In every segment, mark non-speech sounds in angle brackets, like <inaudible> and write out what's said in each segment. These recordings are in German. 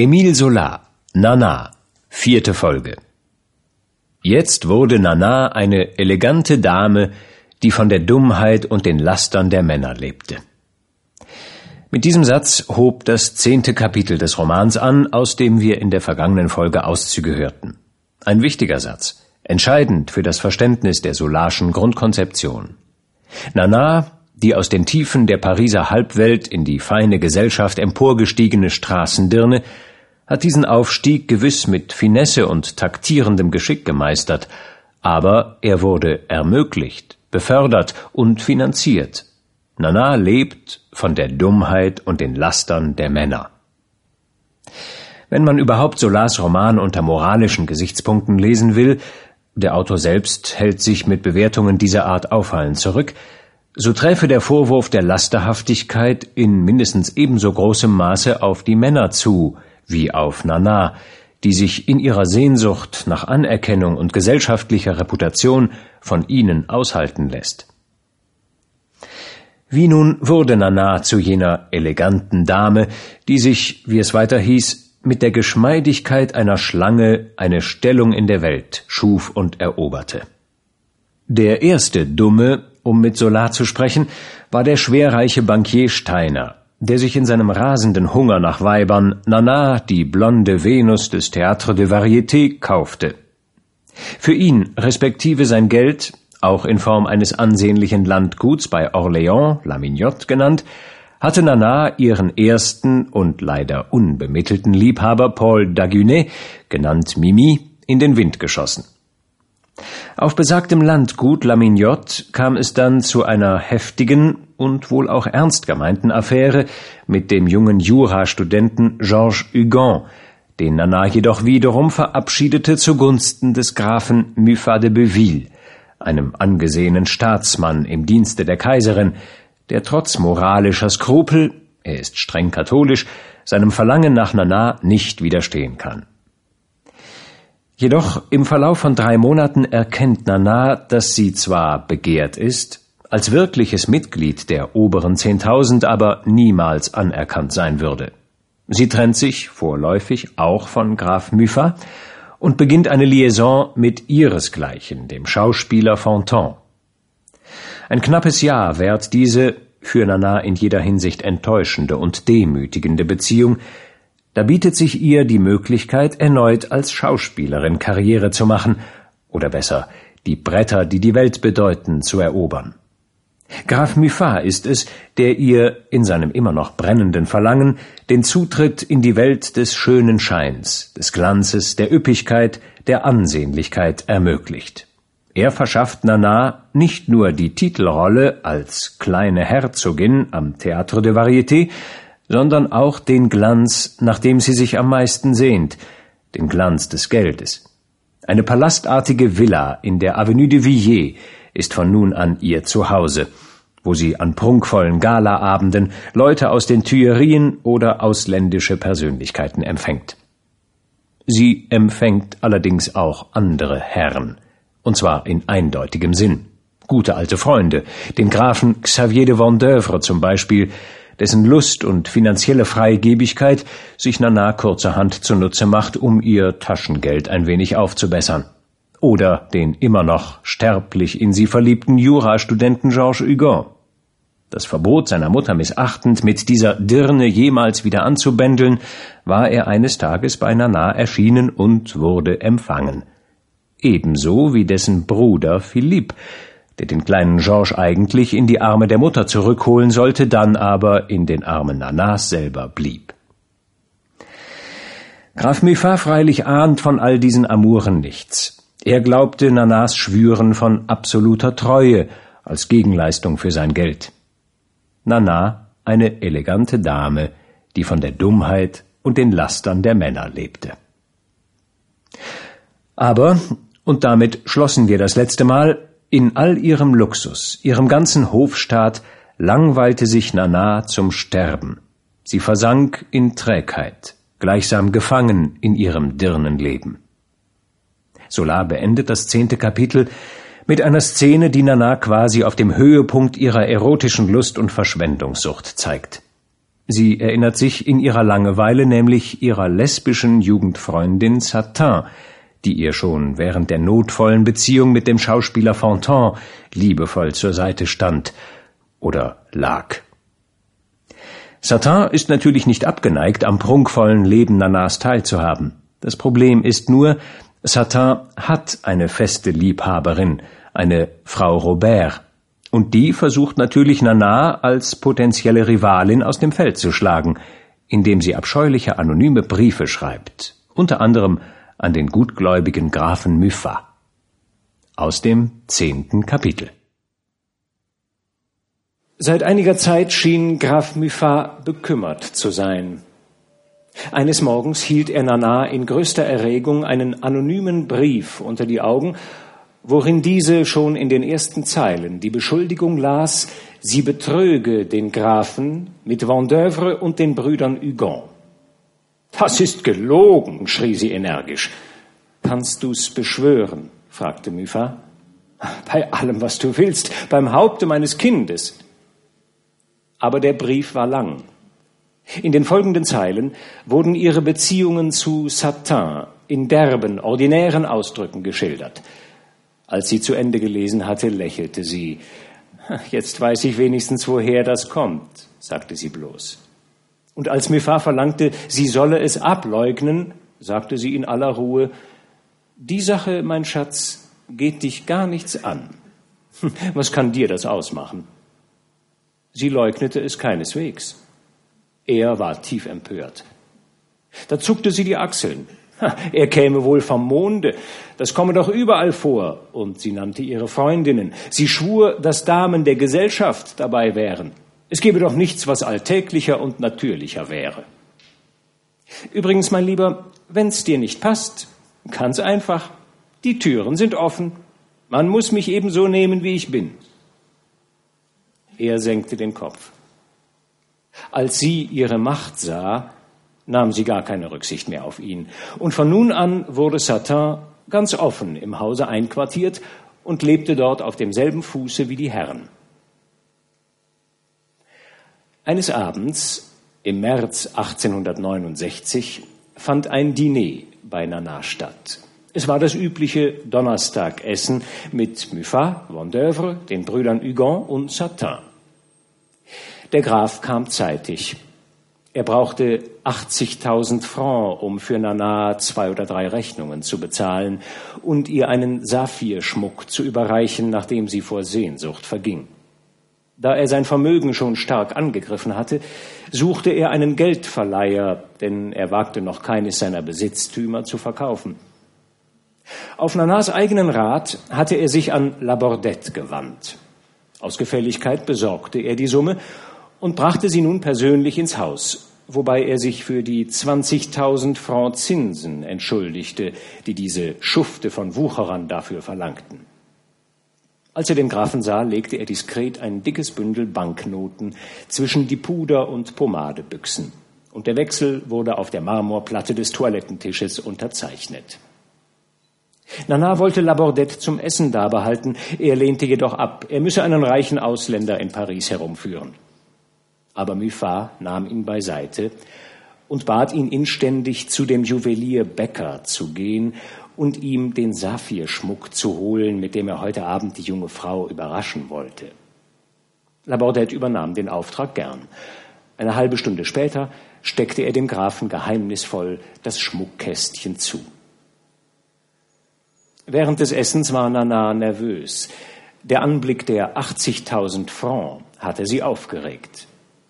Emile Solar, Nana, vierte Folge. Jetzt wurde Nana eine elegante Dame, die von der Dummheit und den Lastern der Männer lebte. Mit diesem Satz hob das zehnte Kapitel des Romans an, aus dem wir in der vergangenen Folge Auszüge hörten. Ein wichtiger Satz, entscheidend für das Verständnis der Solarschen Grundkonzeption. Nana, die aus den Tiefen der Pariser Halbwelt in die feine Gesellschaft emporgestiegene Straßendirne, hat diesen Aufstieg gewiss mit Finesse und taktierendem Geschick gemeistert, aber er wurde ermöglicht, befördert und finanziert. Nana lebt von der Dummheit und den Lastern der Männer. Wenn man überhaupt Solars Roman unter moralischen Gesichtspunkten lesen will, der Autor selbst hält sich mit Bewertungen dieser Art auffallend zurück, so träfe der Vorwurf der Lasterhaftigkeit in mindestens ebenso großem Maße auf die Männer zu, wie auf Nana, die sich in ihrer Sehnsucht nach Anerkennung und gesellschaftlicher Reputation von ihnen aushalten lässt. Wie nun wurde Nana zu jener eleganten Dame, die sich, wie es weiter hieß, mit der Geschmeidigkeit einer Schlange eine Stellung in der Welt schuf und eroberte. Der erste Dumme, um mit Solar zu sprechen, war der schwerreiche Bankier Steiner, der sich in seinem rasenden Hunger nach Weibern Nana, die blonde Venus des Théâtre de Variété, kaufte. Für ihn, respektive sein Geld, auch in Form eines ansehnlichen Landguts bei Orléans, La Mignotte genannt, hatte Nana ihren ersten und leider unbemittelten Liebhaber Paul Dagunet, genannt Mimi, in den Wind geschossen. Auf besagtem Landgut La Mignotte kam es dann zu einer heftigen und wohl auch ernst gemeinten Affäre mit dem jungen Jurastudenten Georges Hugon, den Nana jedoch wiederum verabschiedete zugunsten des Grafen Muffat de Beuville, einem angesehenen Staatsmann im Dienste der Kaiserin, der trotz moralischer Skrupel, er ist streng katholisch, seinem Verlangen nach Nana nicht widerstehen kann. Jedoch im Verlauf von drei Monaten erkennt Nana, dass sie zwar begehrt ist, als wirkliches Mitglied der oberen Zehntausend aber niemals anerkannt sein würde. Sie trennt sich vorläufig auch von Graf Muffat und beginnt eine Liaison mit ihresgleichen, dem Schauspieler Fontan. Ein knappes Jahr währt diese für Nana in jeder Hinsicht enttäuschende und demütigende Beziehung, da bietet sich ihr die Möglichkeit, erneut als Schauspielerin Karriere zu machen, oder besser, die Bretter, die die Welt bedeuten, zu erobern. Graf Muffat ist es, der ihr in seinem immer noch brennenden Verlangen den Zutritt in die Welt des schönen Scheins, des Glanzes, der Üppigkeit, der Ansehnlichkeit ermöglicht. Er verschafft Nana nicht nur die Titelrolle als kleine Herzogin am Théâtre de Variété, sondern auch den Glanz, nach dem sie sich am meisten sehnt, den Glanz des Geldes. Eine palastartige Villa in der Avenue de Villiers ist von nun an ihr Zuhause, wo sie an prunkvollen Galaabenden Leute aus den Tuillerien oder ausländische Persönlichkeiten empfängt. Sie empfängt allerdings auch andere Herren, und zwar in eindeutigem Sinn. Gute alte Freunde, den Grafen Xavier de Vendeuvre zum Beispiel, dessen Lust und finanzielle Freigebigkeit sich Nana kurzerhand zunutze macht, um ihr Taschengeld ein wenig aufzubessern. Oder den immer noch sterblich in sie verliebten Jurastudenten Georges Hugon. Das Verbot seiner Mutter missachtend, mit dieser Dirne jemals wieder anzubändeln, war er eines Tages bei Nana erschienen und wurde empfangen. Ebenso wie dessen Bruder Philippe, der den kleinen Georges eigentlich in die Arme der Mutter zurückholen sollte, dann aber in den Armen Nanas selber blieb. Graf Muffat freilich ahnt von all diesen Amuren nichts. Er glaubte Nanas Schwüren von absoluter Treue als Gegenleistung für sein Geld. Nana eine elegante Dame, die von der Dummheit und den Lastern der Männer lebte. Aber, und damit schlossen wir das letzte Mal, in all ihrem Luxus, ihrem ganzen Hofstaat langweilte sich Nana zum Sterben. Sie versank in Trägheit, gleichsam gefangen in ihrem Dirnenleben. Solar beendet das zehnte Kapitel mit einer Szene, die Nana quasi auf dem Höhepunkt ihrer erotischen Lust und Verschwendungssucht zeigt. Sie erinnert sich in ihrer Langeweile nämlich ihrer lesbischen Jugendfreundin Satin, die ihr schon während der notvollen Beziehung mit dem Schauspieler Fontan liebevoll zur Seite stand oder lag. Satin ist natürlich nicht abgeneigt, am prunkvollen Leben Nanas teilzuhaben. Das Problem ist nur, Satin hat eine feste Liebhaberin, eine Frau Robert, und die versucht natürlich Nana als potenzielle Rivalin aus dem Feld zu schlagen, indem sie abscheuliche anonyme Briefe schreibt, unter anderem an den gutgläubigen Grafen Mypha. Aus dem zehnten Kapitel. Seit einiger Zeit schien Graf Mypha bekümmert zu sein. Eines Morgens hielt er Nana in größter Erregung einen anonymen Brief unter die Augen, worin diese schon in den ersten Zeilen die Beschuldigung las, sie betröge den Grafen mit Vendeuvre und den Brüdern Hugon. Das ist gelogen, schrie sie energisch. Kannst du's beschwören? fragte Mypha. Bei allem, was du willst, beim Haupte meines Kindes. Aber der Brief war lang. In den folgenden Zeilen wurden ihre Beziehungen zu Satin in derben, ordinären Ausdrücken geschildert. Als sie zu Ende gelesen hatte, lächelte sie. Jetzt weiß ich wenigstens, woher das kommt, sagte sie bloß. Und als Mifar verlangte, sie solle es ableugnen, sagte sie in aller Ruhe, die Sache, mein Schatz, geht dich gar nichts an. Was kann dir das ausmachen? Sie leugnete es keineswegs. Er war tief empört. Da zuckte sie die Achseln. Er käme wohl vom Monde. Das komme doch überall vor. Und sie nannte ihre Freundinnen. Sie schwur, dass Damen der Gesellschaft dabei wären. Es gebe doch nichts, was alltäglicher und natürlicher wäre. Übrigens, mein Lieber, wenn's dir nicht passt, ganz einfach. Die Türen sind offen. Man muss mich ebenso nehmen, wie ich bin. Er senkte den Kopf. Als sie ihre Macht sah, nahm sie gar keine Rücksicht mehr auf ihn. Und von nun an wurde Satin ganz offen im Hause einquartiert und lebte dort auf demselben Fuße wie die Herren. Eines Abends im März 1869 fand ein Diner bei Nana statt. Es war das übliche Donnerstagessen mit Muffat, Vendeuvre, den Brüdern Hugon und Satin. Der Graf kam zeitig. Er brauchte 80.000 Francs, um für Nana zwei oder drei Rechnungen zu bezahlen und ihr einen Saphirschmuck zu überreichen, nachdem sie vor Sehnsucht verging. Da er sein Vermögen schon stark angegriffen hatte, suchte er einen Geldverleiher, denn er wagte noch keines seiner Besitztümer zu verkaufen. Auf Nanas eigenen Rat hatte er sich an Labordette gewandt. Aus Gefälligkeit besorgte er die Summe und brachte sie nun persönlich ins Haus, wobei er sich für die 20.000 Franc Zinsen entschuldigte, die diese Schufte von Wucherern dafür verlangten. Als er den Grafen sah, legte er diskret ein dickes Bündel Banknoten zwischen die Puder- und Pomadebüchsen, und der Wechsel wurde auf der Marmorplatte des Toilettentisches unterzeichnet. Nana wollte Labordette zum Essen dabehalten, er lehnte jedoch ab, er müsse einen reichen Ausländer in Paris herumführen. Aber Muffat nahm ihn beiseite und bat ihn inständig, zu dem Juwelier Becker zu gehen und ihm den Saphirschmuck zu holen, mit dem er heute Abend die junge Frau überraschen wollte. Labordette übernahm den Auftrag gern. Eine halbe Stunde später steckte er dem Grafen geheimnisvoll das Schmuckkästchen zu. Während des Essens war Nana nervös. Der Anblick der 80.000 Francs hatte sie aufgeregt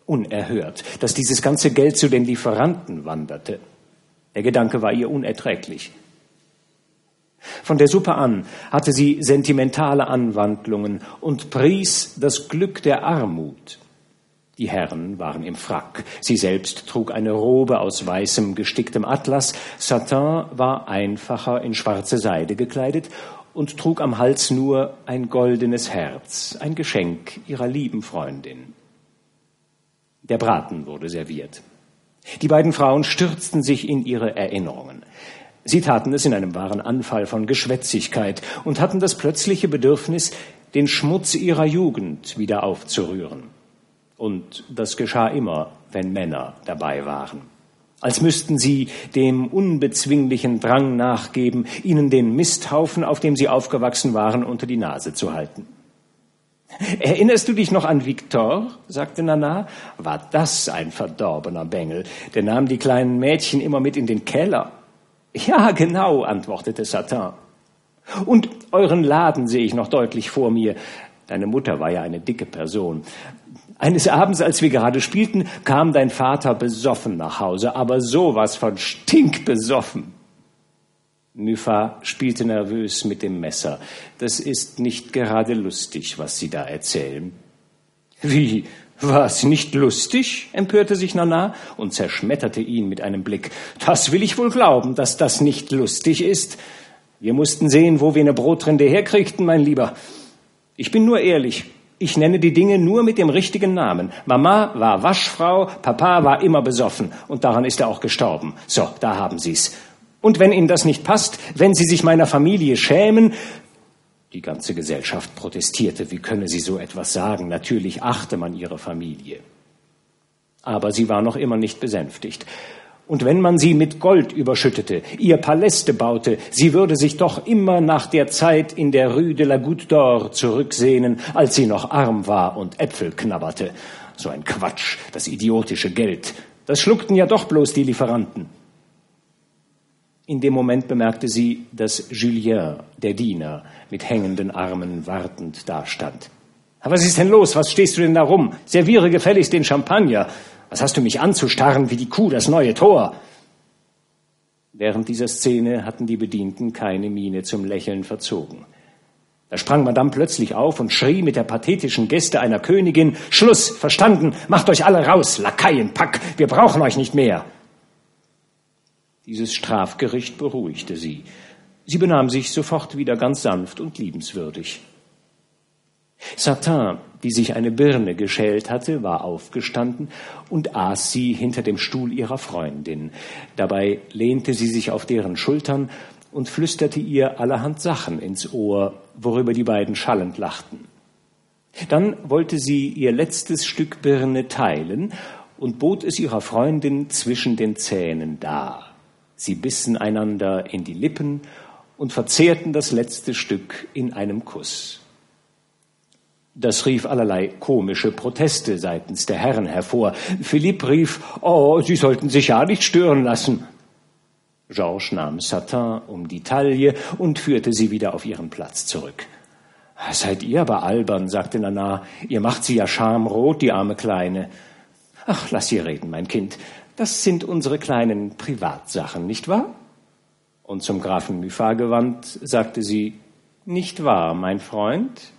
unerhört, dass dieses ganze Geld zu den Lieferanten wanderte. Der Gedanke war ihr unerträglich. Von der Suppe an hatte sie sentimentale Anwandlungen und pries das Glück der Armut. Die Herren waren im Frack. Sie selbst trug eine Robe aus weißem gesticktem Atlas. Satin war einfacher in schwarze Seide gekleidet und trug am Hals nur ein goldenes Herz, ein Geschenk ihrer lieben Freundin. Der Braten wurde serviert. Die beiden Frauen stürzten sich in ihre Erinnerungen. Sie taten es in einem wahren Anfall von Geschwätzigkeit und hatten das plötzliche Bedürfnis, den Schmutz ihrer Jugend wieder aufzurühren. Und das geschah immer, wenn Männer dabei waren. Als müssten sie dem unbezwinglichen Drang nachgeben, ihnen den Misthaufen, auf dem sie aufgewachsen waren, unter die Nase zu halten. Erinnerst du dich noch an Victor? sagte Nana. War das ein verdorbener Bengel? Der nahm die kleinen Mädchen immer mit in den Keller. Ja, genau, antwortete Satan. Und euren Laden sehe ich noch deutlich vor mir. Deine Mutter war ja eine dicke Person. Eines Abends, als wir gerade spielten, kam dein Vater besoffen nach Hause, aber sowas von stinkbesoffen. Mypha spielte nervös mit dem Messer. Das ist nicht gerade lustig, was Sie da erzählen. Wie? Was nicht lustig? empörte sich Nana und zerschmetterte ihn mit einem Blick. Das will ich wohl glauben, dass das nicht lustig ist. Wir mussten sehen, wo wir eine Brotrinde herkriegten, mein Lieber. Ich bin nur ehrlich. Ich nenne die Dinge nur mit dem richtigen Namen. Mama war Waschfrau, Papa war immer besoffen und daran ist er auch gestorben. So, da haben Sie's. Und wenn Ihnen das nicht passt, wenn Sie sich meiner Familie schämen, die ganze Gesellschaft protestierte, wie könne sie so etwas sagen? Natürlich achte man ihre Familie. Aber sie war noch immer nicht besänftigt. Und wenn man sie mit Gold überschüttete, ihr Paläste baute, sie würde sich doch immer nach der Zeit in der Rue de la Goutte d'Or zurücksehnen, als sie noch arm war und Äpfel knabberte. So ein Quatsch, das idiotische Geld. Das schluckten ja doch bloß die Lieferanten. In dem Moment bemerkte sie, dass Julien, der Diener, mit hängenden Armen wartend dastand. Was ist denn los? Was stehst du denn da rum? Serviere gefälligst den Champagner. Was hast du mich anzustarren wie die Kuh das neue Tor? Während dieser Szene hatten die Bedienten keine Miene zum Lächeln verzogen. Da sprang Madame plötzlich auf und schrie mit der pathetischen Geste einer Königin Schluss, verstanden, macht euch alle raus, Lakaienpack, wir brauchen euch nicht mehr. Dieses Strafgericht beruhigte sie. Sie benahm sich sofort wieder ganz sanft und liebenswürdig. Satin, die sich eine Birne geschält hatte, war aufgestanden und aß sie hinter dem Stuhl ihrer Freundin. Dabei lehnte sie sich auf deren Schultern und flüsterte ihr allerhand Sachen ins Ohr, worüber die beiden schallend lachten. Dann wollte sie ihr letztes Stück Birne teilen und bot es ihrer Freundin zwischen den Zähnen dar. Sie bissen einander in die Lippen und verzehrten das letzte Stück in einem Kuss. Das rief allerlei komische Proteste seitens der Herren hervor. Philippe rief, oh, Sie sollten sich ja nicht stören lassen. Georges nahm Satin um die Taille und führte sie wieder auf ihren Platz zurück. Seid ihr aber albern, sagte Nana. Ihr macht sie ja schamrot, die arme Kleine. Ach, lass sie reden, mein Kind. Das sind unsere kleinen Privatsachen, nicht wahr? Und zum Grafen Muffat gewandt, sagte sie, nicht wahr, mein Freund?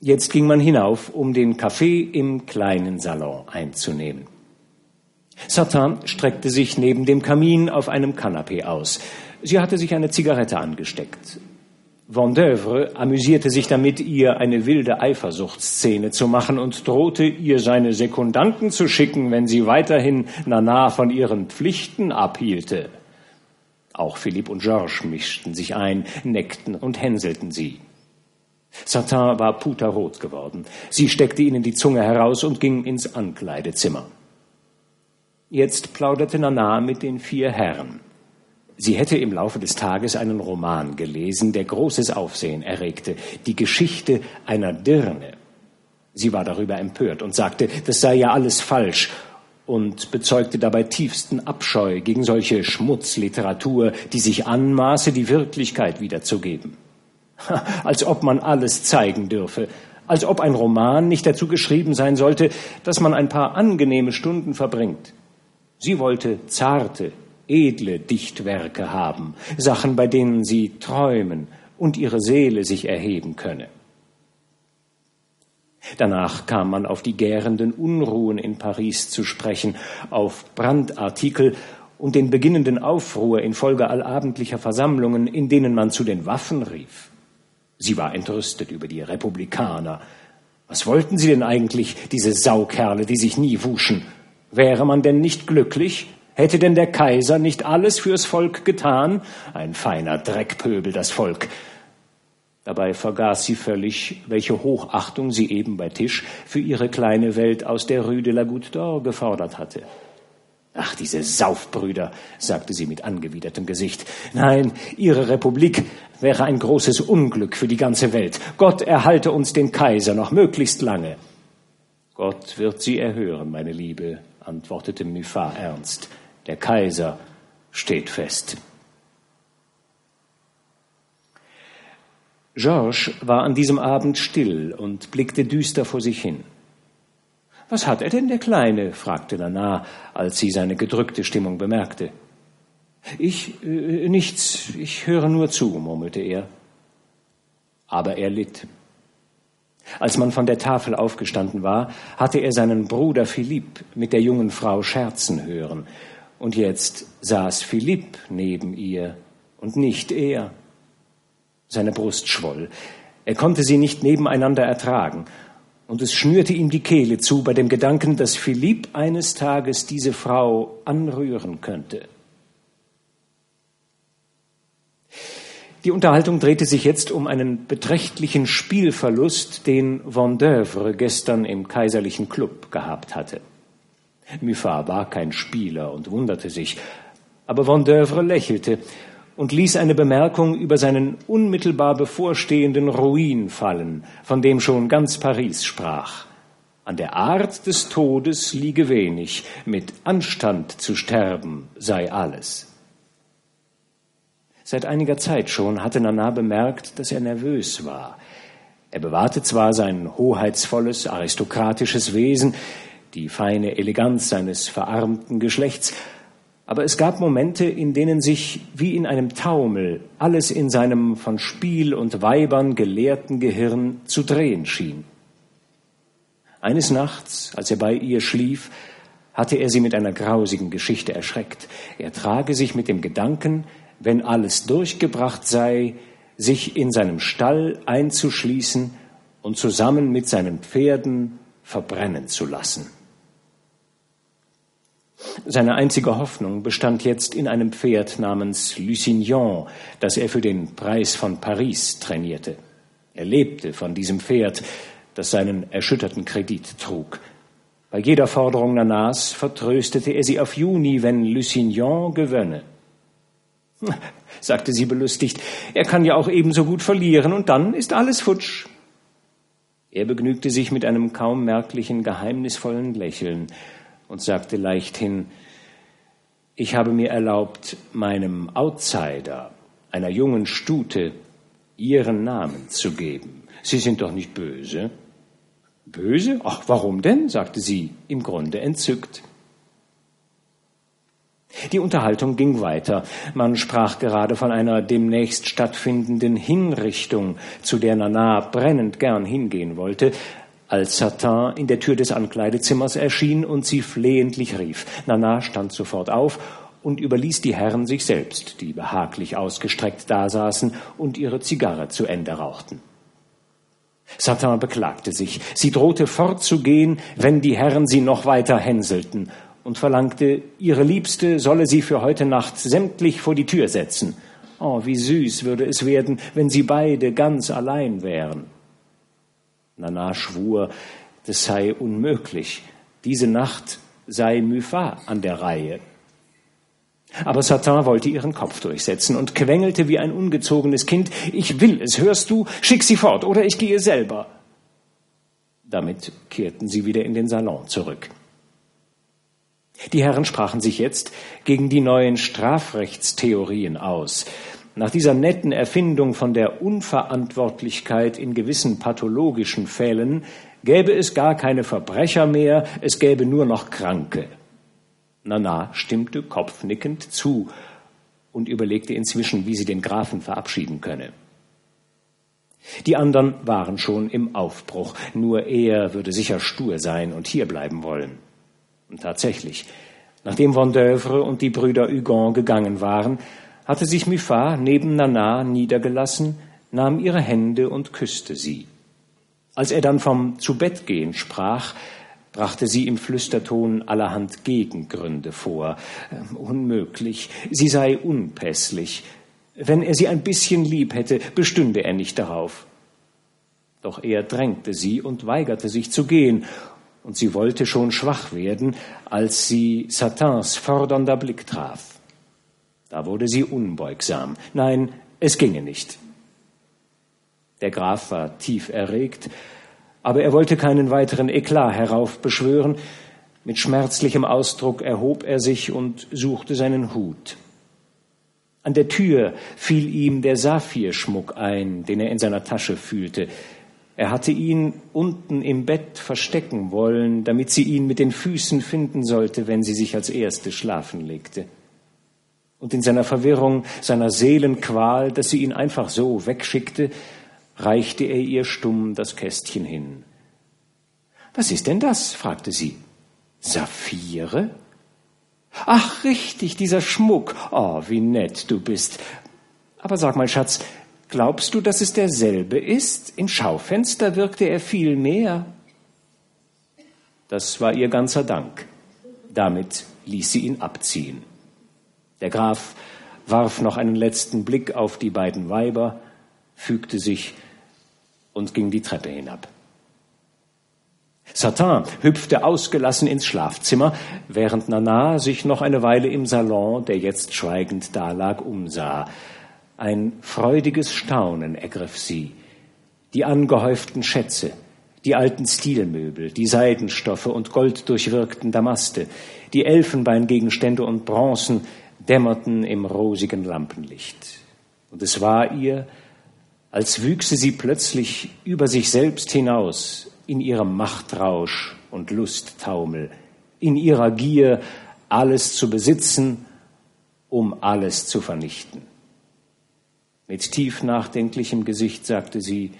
Jetzt ging man hinauf, um den Kaffee im kleinen Salon einzunehmen. Satan streckte sich neben dem Kamin auf einem Kanapee aus. Sie hatte sich eine Zigarette angesteckt. Vendeuvre amüsierte sich damit, ihr eine wilde Eifersuchtsszene zu machen und drohte, ihr seine Sekundanten zu schicken, wenn sie weiterhin Nana von ihren Pflichten abhielte. Auch Philipp und Georges mischten sich ein, neckten und hänselten sie. Satin war puterrot geworden. Sie steckte ihnen die Zunge heraus und ging ins Ankleidezimmer. Jetzt plauderte Nana mit den vier Herren. Sie hätte im Laufe des Tages einen Roman gelesen, der großes Aufsehen erregte, die Geschichte einer Dirne. Sie war darüber empört und sagte, das sei ja alles falsch und bezeugte dabei tiefsten Abscheu gegen solche Schmutzliteratur, die sich anmaße, die Wirklichkeit wiederzugeben. Als ob man alles zeigen dürfe, als ob ein Roman nicht dazu geschrieben sein sollte, dass man ein paar angenehme Stunden verbringt. Sie wollte zarte, edle Dichtwerke haben, Sachen, bei denen sie träumen und ihre Seele sich erheben könne. Danach kam man auf die gärenden Unruhen in Paris zu sprechen, auf Brandartikel und den beginnenden Aufruhr infolge allabendlicher Versammlungen, in denen man zu den Waffen rief. Sie war entrüstet über die Republikaner. Was wollten sie denn eigentlich, diese Saukerle, die sich nie wuschen? Wäre man denn nicht glücklich? Hätte denn der Kaiser nicht alles fürs Volk getan? Ein feiner Dreckpöbel, das Volk. Dabei vergaß sie völlig, welche Hochachtung sie eben bei Tisch für ihre kleine Welt aus der Rue de la Goutte d'Or gefordert hatte. Ach, diese Saufbrüder, sagte sie mit angewidertem Gesicht. Nein, ihre Republik wäre ein großes Unglück für die ganze Welt. Gott erhalte uns den Kaiser noch möglichst lange. Gott wird sie erhören, meine Liebe, antwortete Muffat ernst. Der Kaiser steht fest. Georges war an diesem Abend still und blickte düster vor sich hin. Was hat er denn, der Kleine? fragte Nana, als sie seine gedrückte Stimmung bemerkte. Ich äh, nichts, ich höre nur zu, murmelte er. Aber er litt. Als man von der Tafel aufgestanden war, hatte er seinen Bruder Philipp mit der jungen Frau scherzen hören, und jetzt saß Philipp neben ihr und nicht er. Seine Brust schwoll. Er konnte sie nicht nebeneinander ertragen, und es schnürte ihm die Kehle zu bei dem Gedanken, dass Philipp eines Tages diese Frau anrühren könnte. Die Unterhaltung drehte sich jetzt um einen beträchtlichen Spielverlust, den Vendeuvre gestern im kaiserlichen Club gehabt hatte. Muffat war kein Spieler und wunderte sich, aber Vendeuvre lächelte und ließ eine Bemerkung über seinen unmittelbar bevorstehenden Ruin fallen, von dem schon ganz Paris sprach. An der Art des Todes liege wenig, mit Anstand zu sterben sei alles. Seit einiger Zeit schon hatte Nana bemerkt, dass er nervös war. Er bewahrte zwar sein hoheitsvolles, aristokratisches Wesen, die feine Eleganz seines verarmten Geschlechts, aber es gab Momente, in denen sich wie in einem Taumel alles in seinem von Spiel und Weibern gelehrten Gehirn zu drehen schien. Eines Nachts, als er bei ihr schlief, hatte er sie mit einer grausigen Geschichte erschreckt. Er trage sich mit dem Gedanken, wenn alles durchgebracht sei, sich in seinem Stall einzuschließen und zusammen mit seinen Pferden verbrennen zu lassen. Seine einzige Hoffnung bestand jetzt in einem Pferd namens Lusignan, das er für den Preis von Paris trainierte. Er lebte von diesem Pferd, das seinen erschütterten Kredit trug. Bei jeder Forderung Nanas vertröstete er sie auf Juni, wenn Lusignan gewönne. <laughs> sagte sie belustigt, er kann ja auch ebenso gut verlieren und dann ist alles futsch. Er begnügte sich mit einem kaum merklichen, geheimnisvollen Lächeln und sagte leichthin, ich habe mir erlaubt, meinem Outsider, einer jungen Stute, ihren Namen zu geben. Sie sind doch nicht böse. Böse? Ach, warum denn? sagte sie, im Grunde entzückt. Die Unterhaltung ging weiter. Man sprach gerade von einer demnächst stattfindenden Hinrichtung, zu der Nana brennend gern hingehen wollte, als Satan in der Tür des Ankleidezimmers erschien und sie flehentlich rief. Nana stand sofort auf und überließ die Herren sich selbst, die behaglich ausgestreckt dasaßen und ihre Zigarre zu Ende rauchten. Satan beklagte sich. Sie drohte fortzugehen, wenn die Herren sie noch weiter hänselten und verlangte, ihre Liebste solle sie für heute Nacht sämtlich vor die Tür setzen. Oh, wie süß würde es werden, wenn sie beide ganz allein wären. Nana schwur, das sei unmöglich. Diese Nacht sei Muffat an der Reihe. Aber Satan wollte ihren Kopf durchsetzen und quengelte wie ein ungezogenes Kind, ich will es, hörst du, schick sie fort oder ich gehe selber. Damit kehrten sie wieder in den Salon zurück. Die Herren sprachen sich jetzt gegen die neuen Strafrechtstheorien aus, nach dieser netten Erfindung von der Unverantwortlichkeit in gewissen pathologischen Fällen gäbe es gar keine Verbrecher mehr, es gäbe nur noch Kranke. Nana stimmte kopfnickend zu und überlegte inzwischen, wie sie den Grafen verabschieden könne. Die anderen waren schon im Aufbruch, nur er würde sicher stur sein und hierbleiben wollen. Und tatsächlich, nachdem Vendeuvre und die Brüder Hugon gegangen waren, hatte sich Muffat neben Nana niedergelassen, nahm ihre Hände und küsste sie. Als er dann vom Zubettgehen sprach, brachte sie im Flüsterton allerhand Gegengründe vor. Ähm, unmöglich, sie sei unpässlich. Wenn er sie ein bisschen lieb hätte, bestünde er nicht darauf. Doch er drängte sie und weigerte sich zu gehen, und sie wollte schon schwach werden, als sie Satins fordernder Blick traf. Da wurde sie unbeugsam. Nein, es ginge nicht. Der Graf war tief erregt, aber er wollte keinen weiteren Eklat heraufbeschwören. Mit schmerzlichem Ausdruck erhob er sich und suchte seinen Hut. An der Tür fiel ihm der Saphirschmuck ein, den er in seiner Tasche fühlte. Er hatte ihn unten im Bett verstecken wollen, damit sie ihn mit den Füßen finden sollte, wenn sie sich als erste schlafen legte. Und in seiner Verwirrung, seiner Seelenqual, dass sie ihn einfach so wegschickte, reichte er ihr stumm das Kästchen hin. Was ist denn das? fragte sie. Saphire? Ach, richtig, dieser Schmuck. Oh, wie nett du bist. Aber sag mal, Schatz, Glaubst du, dass es derselbe ist? Im Schaufenster wirkte er viel mehr. Das war ihr ganzer Dank. Damit ließ sie ihn abziehen. Der Graf warf noch einen letzten Blick auf die beiden Weiber, fügte sich und ging die Treppe hinab. Satin hüpfte ausgelassen ins Schlafzimmer, während Nana sich noch eine Weile im Salon, der jetzt schweigend dalag, umsah. Ein freudiges Staunen ergriff sie. Die angehäuften Schätze, die alten Stilmöbel, die Seidenstoffe und golddurchwirkten Damaste, die Elfenbeingegenstände und Bronzen dämmerten im rosigen Lampenlicht. Und es war ihr, als wüchse sie plötzlich über sich selbst hinaus in ihrem Machtrausch und Lusttaumel, in ihrer Gier, alles zu besitzen, um alles zu vernichten. Mit tief nachdenklichem Gesicht sagte sie,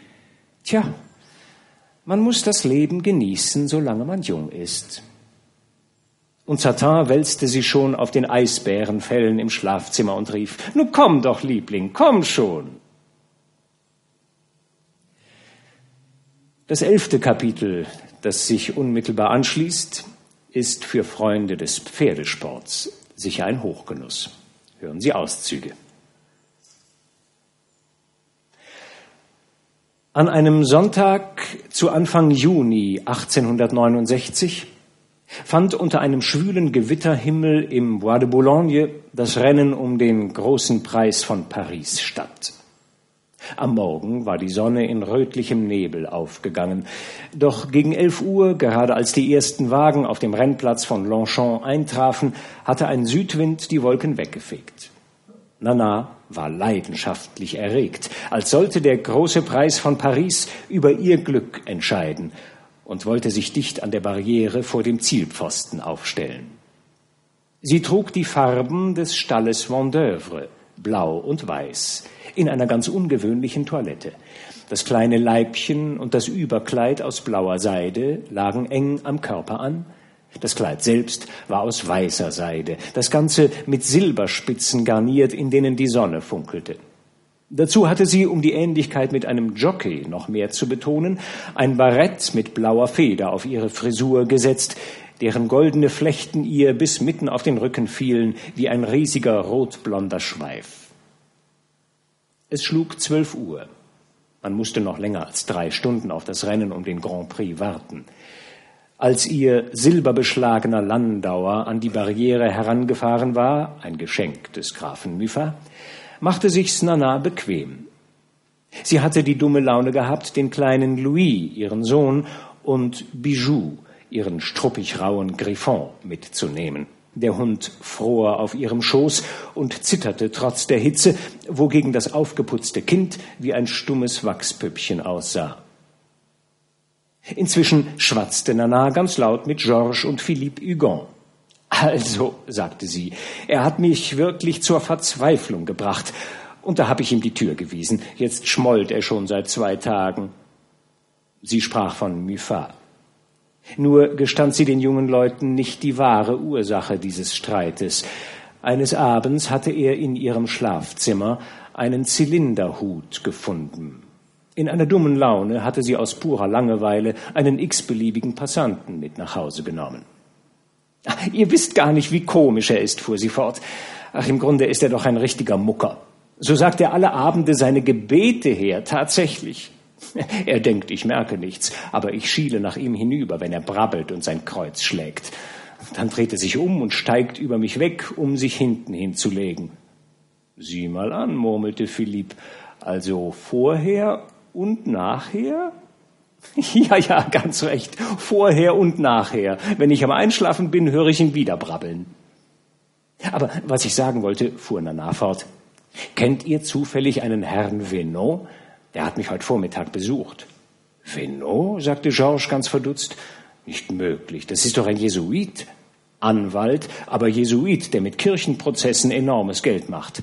Tja, man muss das Leben genießen, solange man jung ist. Und Satin wälzte sie schon auf den Eisbärenfällen im Schlafzimmer und rief, Nu komm doch, Liebling, komm schon. Das elfte Kapitel, das sich unmittelbar anschließt, ist für Freunde des Pferdesports sicher ein Hochgenuss. Hören Sie Auszüge. An einem Sonntag zu Anfang Juni 1869 fand unter einem schwülen Gewitterhimmel im Bois de Boulogne das Rennen um den großen Preis von Paris statt. Am Morgen war die Sonne in rötlichem Nebel aufgegangen. Doch gegen elf Uhr, gerade als die ersten Wagen auf dem Rennplatz von Longchamp eintrafen, hatte ein Südwind die Wolken weggefegt. Nana war leidenschaftlich erregt, als sollte der große Preis von Paris über ihr Glück entscheiden und wollte sich dicht an der Barriere vor dem Zielpfosten aufstellen. Sie trug die Farben des Stalles Vendeuvre, blau und weiß, in einer ganz ungewöhnlichen Toilette. Das kleine Leibchen und das Überkleid aus blauer Seide lagen eng am Körper an, das Kleid selbst war aus weißer Seide, das Ganze mit Silberspitzen garniert, in denen die Sonne funkelte. Dazu hatte sie, um die Ähnlichkeit mit einem Jockey noch mehr zu betonen, ein Barett mit blauer Feder auf ihre Frisur gesetzt, deren goldene Flechten ihr bis mitten auf den Rücken fielen wie ein riesiger rotblonder Schweif. Es schlug zwölf Uhr. Man musste noch länger als drei Stunden auf das Rennen um den Grand Prix warten. Als ihr silberbeschlagener Landauer an die Barriere herangefahren war, ein Geschenk des Grafen Müffa, machte sich's Nana bequem. Sie hatte die dumme Laune gehabt, den kleinen Louis, ihren Sohn, und Bijou, ihren struppig rauen Griffon, mitzunehmen. Der Hund fror auf ihrem Schoß und zitterte trotz der Hitze, wogegen das aufgeputzte Kind wie ein stummes Wachspüppchen aussah. Inzwischen schwatzte Nana ganz laut mit Georges und Philippe Hugon. Also, sagte sie, er hat mich wirklich zur Verzweiflung gebracht. Und da habe ich ihm die Tür gewiesen. Jetzt schmollt er schon seit zwei Tagen. Sie sprach von Muffat. Nur gestand sie den jungen Leuten nicht die wahre Ursache dieses Streites. Eines Abends hatte er in ihrem Schlafzimmer einen Zylinderhut gefunden. In einer dummen Laune hatte sie aus purer Langeweile einen x-beliebigen Passanten mit nach Hause genommen. <laughs> Ihr wisst gar nicht, wie komisch er ist, fuhr sie fort. Ach, im Grunde ist er doch ein richtiger Mucker. So sagt er alle Abende seine Gebete her, tatsächlich. <laughs> Er denkt, ich merke nichts, aber ich schiele nach ihm hinüber, wenn er brabbelt und sein Kreuz schlägt. Dann dreht er sich um und steigt über mich weg, um sich hinten hinzulegen. Sieh mal an, murmelte Philipp. Also vorher und nachher? <laughs> Ja, ja, ganz recht. Vorher und nachher. Wenn ich am Einschlafen bin, höre ich ihn wieder brabbeln. Aber was ich sagen wollte, fuhr Nana fort. Kennt ihr zufällig einen Herrn Venot? Der hat mich heute Vormittag besucht. Venot? sagte Georges ganz verdutzt. Nicht möglich. Das ist doch ein Jesuit. Anwalt, aber Jesuit, der mit Kirchenprozessen enormes Geld macht.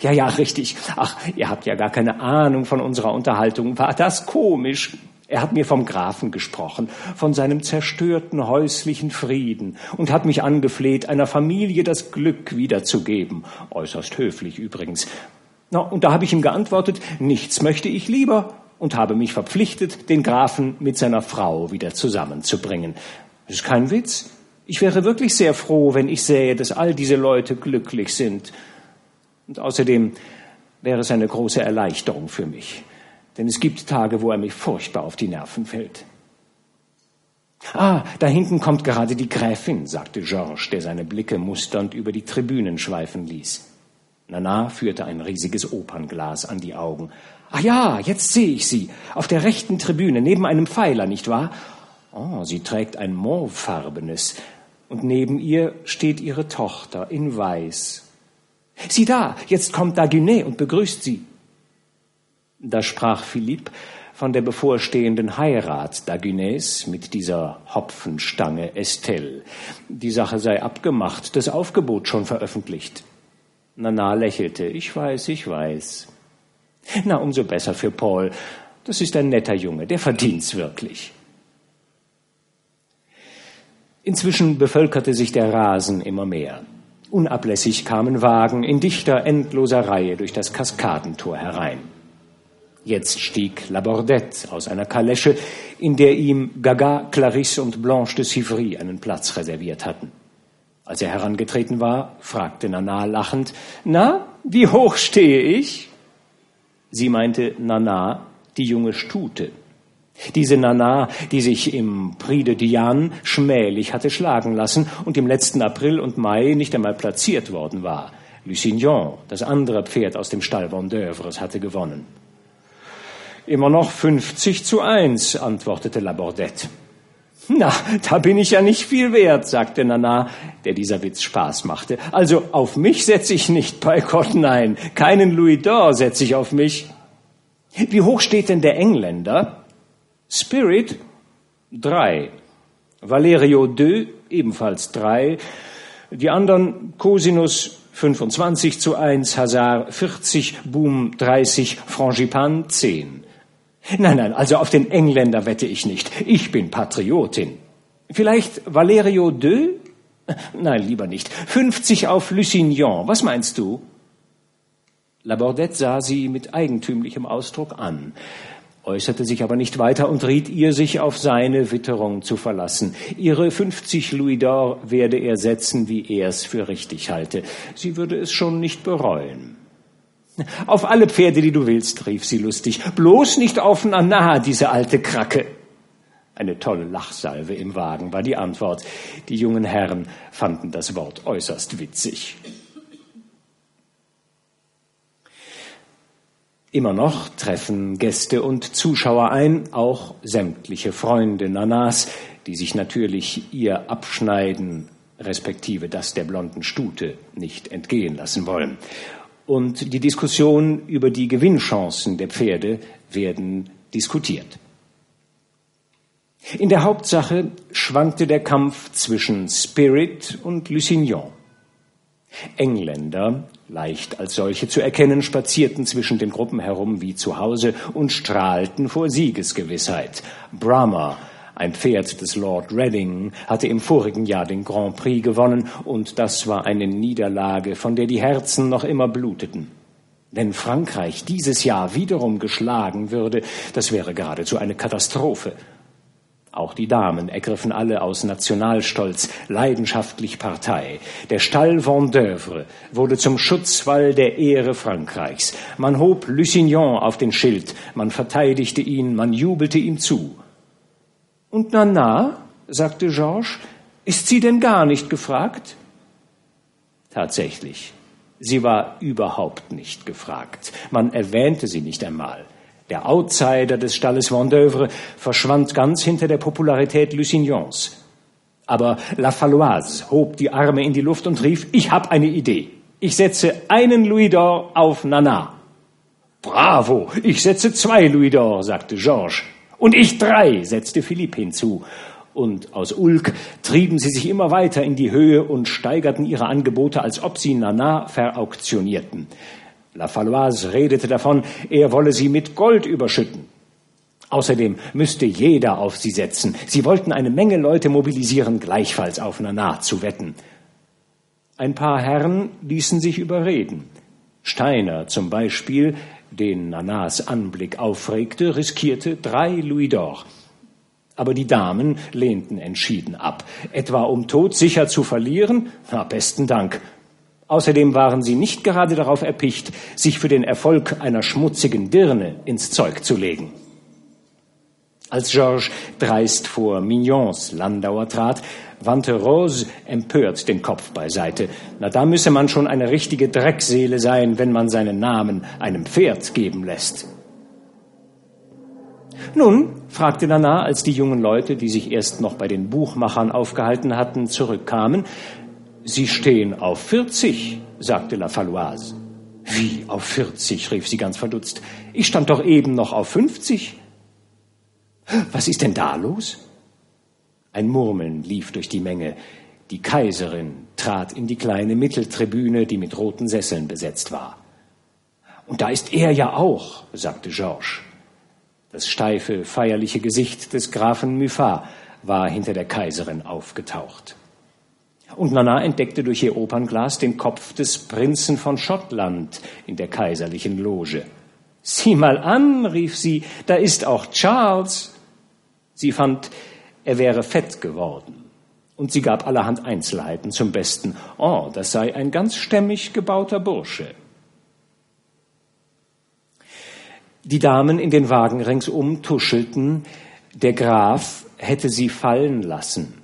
Ja, ja, richtig. Ach, ihr habt ja gar keine Ahnung von unserer Unterhaltung. War das komisch? Er hat mir vom Grafen gesprochen, von seinem zerstörten häuslichen Frieden und hat mich angefleht, einer Familie das Glück wiederzugeben. Äußerst höflich übrigens. Na, und da habe ich ihm geantwortet, nichts möchte ich lieber und habe mich verpflichtet, den Grafen mit seiner Frau wieder zusammenzubringen. Das ist kein Witz. Ich wäre wirklich sehr froh, wenn ich sähe, dass all diese Leute glücklich sind. Und außerdem wäre es eine große Erleichterung für mich. Denn es gibt Tage, wo er mich furchtbar auf die Nerven fällt. Ah, da hinten kommt gerade die Gräfin, sagte Georges, der seine Blicke musternd über die Tribünen schweifen ließ. Nana führte ein riesiges Opernglas an die Augen. Ah ja, jetzt sehe ich sie. Auf der rechten Tribüne, neben einem Pfeiler, nicht wahr? Oh, sie trägt ein mauvefarbenes. Und neben ihr steht ihre Tochter in Weiß. Sieh da, jetzt kommt Dagunet und begrüßt sie. Da sprach Philipp von der bevorstehenden Heirat Dagunets mit dieser Hopfenstange Estelle. Die Sache sei abgemacht, das Aufgebot schon veröffentlicht. Nana lächelte. Ich weiß, ich weiß. Na, umso besser für Paul. Das ist ein netter Junge, der verdient's wirklich. Inzwischen bevölkerte sich der Rasen immer mehr. Unablässig kamen Wagen in dichter, endloser Reihe durch das Kaskadentor herein. Jetzt stieg Labordette aus einer Kalesche, in der ihm Gaga, Clarisse und Blanche de Civry einen Platz reserviert hatten. Als er herangetreten war, fragte Nana lachend, Na, wie hoch stehe ich? Sie meinte Nana, die junge Stute. Diese Nana, die sich im Prix de Diane schmählich hatte schlagen lassen und im letzten April und Mai nicht einmal platziert worden war. Lusignan, das andere Pferd aus dem Stall Vendeuvres, hatte gewonnen. Immer noch 50 zu 1, antwortete Labordette. Na, da bin ich ja nicht viel wert, sagte Nana, der dieser Witz Spaß machte. Also auf mich setze ich nicht, bei Gott nein. Keinen Louis d'Or setze ich auf mich. Wie hoch steht denn der Engländer? Spirit? Drei. Valerio deux, ebenfalls drei. Die anderen Cosinus 25 zu 1, Hazard 40, Boom 30, Frangipan 10. Nein, nein, also auf den Engländer wette ich nicht. Ich bin Patriotin. Vielleicht Valerio II? Nein, lieber nicht. 50 auf Lusignan. Was meinst du? Labordette sah sie mit eigentümlichem Ausdruck an, äußerte sich aber nicht weiter und riet ihr, sich auf seine Witterung zu verlassen. Ihre 50 Louis d'Or werde er setzen, wie er es für richtig halte. Sie würde es schon nicht bereuen. Auf alle Pferde, die du willst, rief sie lustig. Bloß nicht auf Nana, diese alte Kracke. Eine tolle Lachsalve im Wagen war die Antwort. Die jungen Herren fanden das Wort äußerst witzig. Immer noch treffen Gäste und Zuschauer ein, auch sämtliche Freunde Nanas, die sich natürlich ihr Abschneiden respektive das der blonden Stute nicht entgehen lassen wollen und die Diskussion über die Gewinnchancen der Pferde werden diskutiert. In der Hauptsache schwankte der Kampf zwischen Spirit und Lusignan. Engländer, leicht als solche zu erkennen, spazierten zwischen den Gruppen herum wie zu Hause und strahlten vor Siegesgewissheit. Brahma ein Pferd des Lord Reading hatte im vorigen Jahr den Grand Prix gewonnen und das war eine Niederlage, von der die Herzen noch immer bluteten. Wenn Frankreich dieses Jahr wiederum geschlagen würde, das wäre geradezu eine Katastrophe. Auch die Damen ergriffen alle aus Nationalstolz leidenschaftlich Partei. Der Stall Vendeuvre wurde zum Schutzwall der Ehre Frankreichs. Man hob Lusignan auf den Schild, man verteidigte ihn, man jubelte ihm zu. Und Nana, sagte Georges, ist sie denn gar nicht gefragt? Tatsächlich, sie war überhaupt nicht gefragt. Man erwähnte sie nicht einmal. Der Outsider des Stalles Vendeuvre verschwand ganz hinter der Popularität Lusignans. Aber La Falloise hob die Arme in die Luft und rief, ich habe eine Idee. Ich setze einen Louis d'Or auf Nana. Bravo, ich setze zwei Louis d'Or, sagte Georges. Und ich drei, setzte Philippe hinzu. Und aus Ulk trieben sie sich immer weiter in die Höhe und steigerten ihre Angebote, als ob sie Nana verauktionierten. La Falloise redete davon, er wolle sie mit Gold überschütten. Außerdem müsste jeder auf sie setzen. Sie wollten eine Menge Leute mobilisieren, gleichfalls auf Nana zu wetten. Ein paar Herren ließen sich überreden. Steiner zum Beispiel, den Nanas Anblick aufregte, riskierte drei Louis d'Or. Aber die Damen lehnten entschieden ab. Etwa um Tod sicher zu verlieren? Na, besten Dank. Außerdem waren sie nicht gerade darauf erpicht, sich für den Erfolg einer schmutzigen Dirne ins Zeug zu legen. Als Georges dreist vor Mignons Landauer trat, wandte Rose empört den Kopf beiseite. Na, da müsse man schon eine richtige Dreckseele sein, wenn man seinen Namen einem Pferd geben lässt. Nun, fragte Nana, als die jungen Leute, die sich erst noch bei den Buchmachern aufgehalten hatten, zurückkamen, Sie stehen auf 40, sagte La Falloise. Wie auf 40? rief sie ganz verdutzt. Ich stand doch eben noch auf 50. Was ist denn da los? Ein Murmeln lief durch die Menge. Die Kaiserin trat in die kleine Mitteltribüne, die mit roten Sesseln besetzt war. Und da ist er ja auch, sagte Georges. Das steife, feierliche Gesicht des Grafen Muffat war hinter der Kaiserin aufgetaucht. Und Nana entdeckte durch ihr Opernglas den Kopf des Prinzen von Schottland in der kaiserlichen Loge. Sieh mal an, rief sie, da ist auch Charles. Sie fand, er wäre fett geworden. Und sie gab allerhand Einzelheiten zum Besten. Oh, das sei ein ganz stämmig gebauter Bursche. Die Damen in den Wagen ringsum tuschelten, der Graf hätte sie fallen lassen.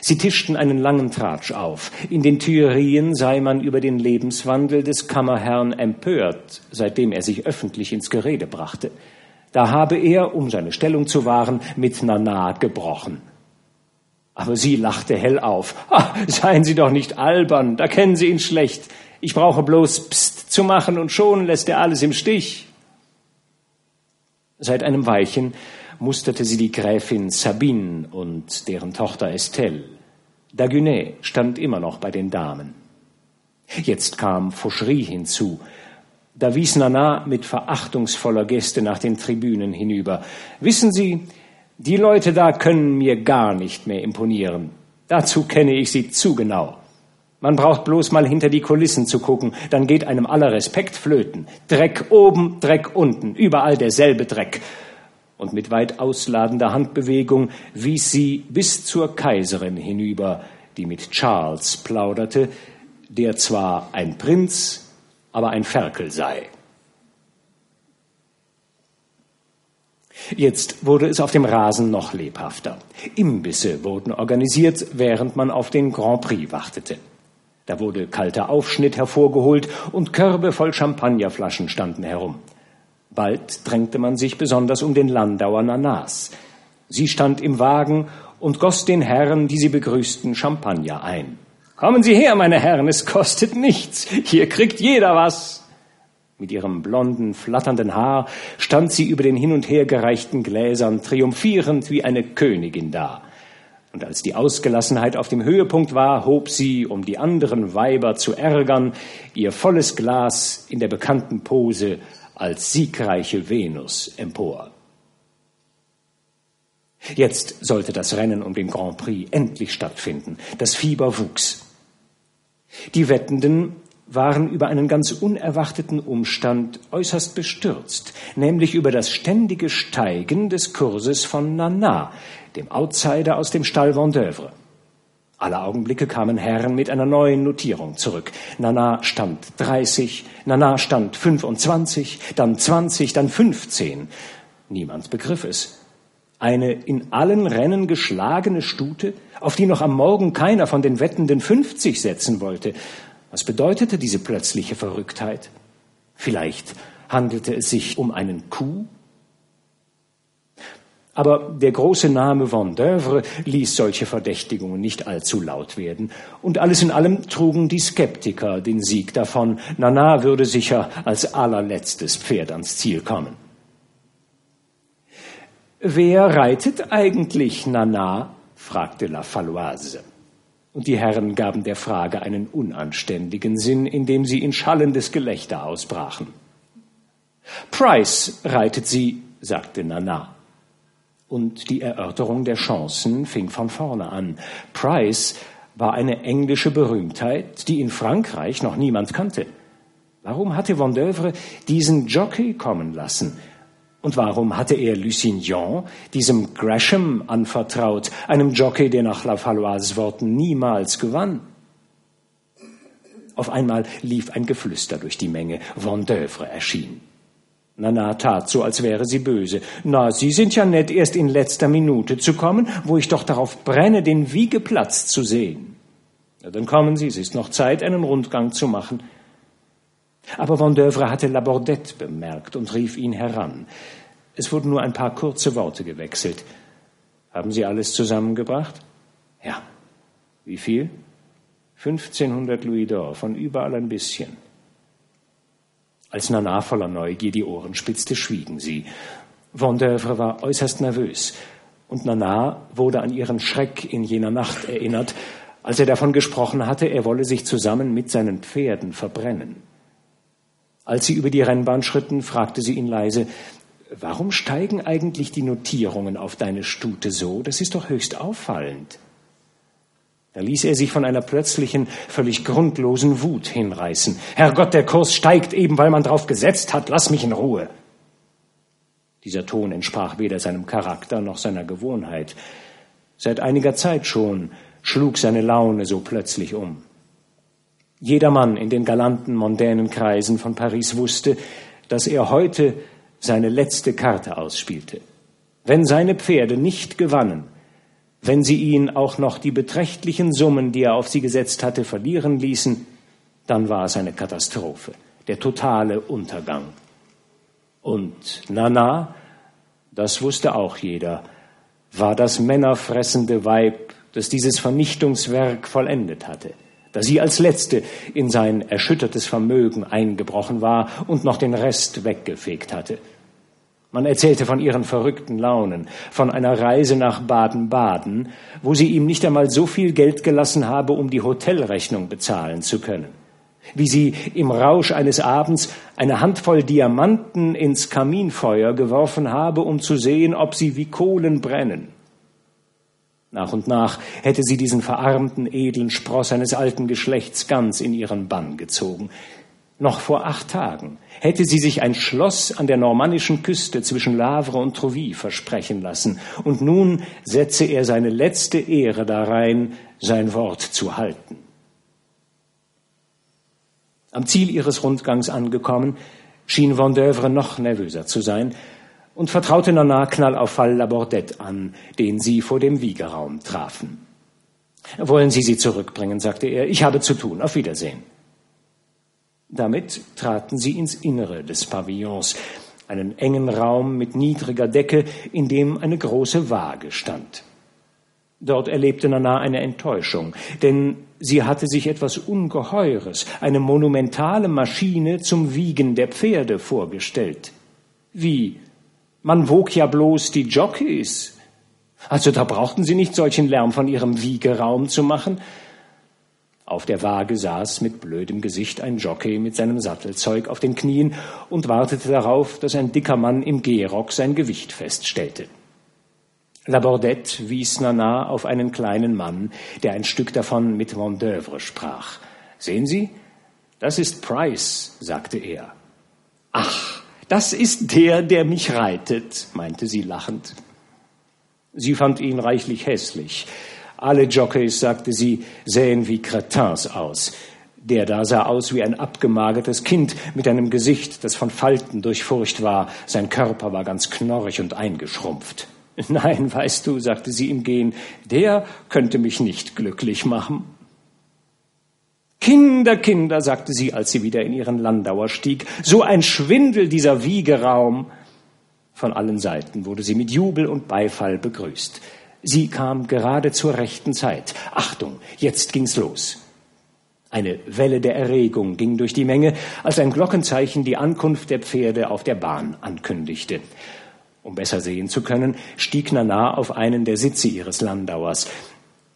Sie tischten einen langen Tratsch auf. In den Tuerien sei man über den Lebenswandel des Kammerherrn empört, seitdem er sich öffentlich ins Gerede brachte. Da habe er, um seine Stellung zu wahren, mit Nana gebrochen. Aber sie lachte hell auf. Ah, seien Sie doch nicht albern, da kennen Sie ihn schlecht. Ich brauche bloß Psst zu machen und schon lässt er alles im Stich. Seit einem Weilchen musterte sie die Gräfin Sabine und deren Tochter Estelle. Dagunet stand immer noch bei den Damen. Jetzt kam Fauchery hinzu. Da wies Nana mit verachtungsvoller Geste nach den Tribünen hinüber. Wissen Sie, die Leute da können mir gar nicht mehr imponieren. Dazu kenne ich sie zu genau. Man braucht bloß mal hinter die Kulissen zu gucken, dann geht einem aller Respekt flöten. Dreck oben, Dreck unten, überall derselbe Dreck und mit weit ausladender Handbewegung wies sie bis zur Kaiserin hinüber, die mit Charles plauderte, der zwar ein Prinz, aber ein Ferkel sei. Jetzt wurde es auf dem Rasen noch lebhafter. Imbisse wurden organisiert, während man auf den Grand Prix wartete. Da wurde kalter Aufschnitt hervorgeholt und Körbe voll Champagnerflaschen standen herum. Bald drängte man sich besonders um den Landauer Nanas. Sie stand im Wagen und goss den Herren, die sie begrüßten, Champagner ein. Kommen Sie her, meine Herren, es kostet nichts. Hier kriegt jeder was. Mit ihrem blonden, flatternden Haar stand sie über den hin und her gereichten Gläsern triumphierend wie eine Königin da. Und als die Ausgelassenheit auf dem Höhepunkt war, hob sie, um die anderen Weiber zu ärgern, ihr volles Glas in der bekannten Pose als siegreiche Venus empor. Jetzt sollte das Rennen um den Grand Prix endlich stattfinden. Das Fieber wuchs. Die Wettenden waren über einen ganz unerwarteten Umstand äußerst bestürzt, nämlich über das ständige Steigen des Kurses von Nana, dem Outsider aus dem Stall Vendeuvre. Alle Augenblicke kamen Herren mit einer neuen Notierung zurück. Nana stand 30, Nana stand 25, dann 20, dann 15. Niemand begriff es. Eine in allen Rennen geschlagene Stute, auf die noch am Morgen keiner von den Wettenden 50 setzen wollte. Was bedeutete diese plötzliche Verrücktheit? Vielleicht handelte es sich um einen Coup? Aber der große Name Vendeuvre ließ solche Verdächtigungen nicht allzu laut werden, und alles in allem trugen die Skeptiker den Sieg davon, Nana würde sicher als allerletztes Pferd ans Ziel kommen. Wer reitet eigentlich Nana? fragte La Falloise. Und die Herren gaben der Frage einen unanständigen Sinn, indem sie in schallendes Gelächter ausbrachen. Price reitet sie, sagte Nana und die Erörterung der Chancen fing von vorne an. Price war eine englische Berühmtheit, die in Frankreich noch niemand kannte. Warum hatte Vendeuvre diesen Jockey kommen lassen? Und warum hatte er Lusignan, diesem Gresham, anvertraut, einem Jockey, der nach La Fallois Worten niemals gewann? Auf einmal lief ein Geflüster durch die Menge. Vendeuvre erschien. Nana tat so, als wäre sie böse. Na, Sie sind ja nett, erst in letzter Minute zu kommen, wo ich doch darauf brenne, den Wiegeplatz zu sehen. Na, dann kommen Sie, es ist noch Zeit, einen Rundgang zu machen. Aber Vendeuvre hatte Labordette bemerkt und rief ihn heran. Es wurden nur ein paar kurze Worte gewechselt. Haben Sie alles zusammengebracht? Ja. Wie viel? 1500 Louis d'Or, von überall ein bisschen. Als Nana voller Neugier die Ohren spitzte, schwiegen sie. Vendeuvre war äußerst nervös, und Nana wurde an ihren Schreck in jener Nacht erinnert, als er davon gesprochen hatte, er wolle sich zusammen mit seinen Pferden verbrennen. Als sie über die Rennbahn schritten, fragte sie ihn leise, Warum steigen eigentlich die Notierungen auf deine Stute so? Das ist doch höchst auffallend. Da ließ er sich von einer plötzlichen, völlig grundlosen Wut hinreißen. Herrgott, der Kurs steigt eben, weil man drauf gesetzt hat. Lass mich in Ruhe. Dieser Ton entsprach weder seinem Charakter noch seiner Gewohnheit. Seit einiger Zeit schon schlug seine Laune so plötzlich um. Jeder Mann in den galanten, mondänen Kreisen von Paris wusste, dass er heute seine letzte Karte ausspielte. Wenn seine Pferde nicht gewannen, wenn sie ihn auch noch die beträchtlichen Summen, die er auf sie gesetzt hatte, verlieren ließen, dann war es eine Katastrophe, der totale Untergang. Und Nana, das wusste auch jeder, war das männerfressende Weib, das dieses Vernichtungswerk vollendet hatte, da sie als letzte in sein erschüttertes Vermögen eingebrochen war und noch den Rest weggefegt hatte. Man erzählte von ihren verrückten Launen, von einer Reise nach Baden-Baden, wo sie ihm nicht einmal so viel Geld gelassen habe, um die Hotelrechnung bezahlen zu können. Wie sie im Rausch eines Abends eine Handvoll Diamanten ins Kaminfeuer geworfen habe, um zu sehen, ob sie wie Kohlen brennen. Nach und nach hätte sie diesen verarmten edlen Spross eines alten Geschlechts ganz in ihren Bann gezogen. Noch vor acht Tagen hätte sie sich ein Schloss an der normannischen Küste zwischen Lavre und Trouville versprechen lassen, und nun setze er seine letzte Ehre darein, sein Wort zu halten. Am Ziel ihres Rundgangs angekommen, schien Vendeuvre noch nervöser zu sein und vertraute Nana Knall auf Fall Labordette an, den sie vor dem Wiegeraum trafen. Wollen Sie sie zurückbringen, sagte er. Ich habe zu tun. Auf Wiedersehen. Damit traten sie ins Innere des Pavillons, einen engen Raum mit niedriger Decke, in dem eine große Waage stand. Dort erlebte Nana eine Enttäuschung, denn sie hatte sich etwas Ungeheures, eine monumentale Maschine zum Wiegen der Pferde vorgestellt. Wie? Man wog ja bloß die Jockeys. Also da brauchten sie nicht solchen Lärm von ihrem Wiegeraum zu machen. Auf der Waage saß mit blödem Gesicht ein Jockey mit seinem Sattelzeug auf den Knien und wartete darauf, dass ein dicker Mann im Gehrock sein Gewicht feststellte. Labordette wies Nana auf einen kleinen Mann, der ein Stück davon mit Vendeuvre sprach. Sehen Sie, Das ist Price, sagte er. Ach, das ist der, der mich reitet, meinte sie lachend. Sie fand ihn reichlich hässlich. Alle Jockeys, sagte sie, sähen wie Cretins aus. Der da sah aus wie ein abgemagertes Kind mit einem Gesicht, das von Falten durchfurcht war. Sein Körper war ganz knorrig und eingeschrumpft. <laughs> Nein, weißt du, sagte sie im Gehen, der könnte mich nicht glücklich machen. Kinder, Kinder, sagte sie, als sie wieder in ihren Landauer stieg, so ein Schwindel dieser Wiegeraum. Von allen Seiten wurde sie mit Jubel und Beifall begrüßt. Sie kam gerade zur rechten Zeit. Achtung, jetzt ging's los. Eine Welle der Erregung ging durch die Menge, als ein Glockenzeichen die Ankunft der Pferde auf der Bahn ankündigte. Um besser sehen zu können, stieg Nana auf einen der Sitze ihres Landauers.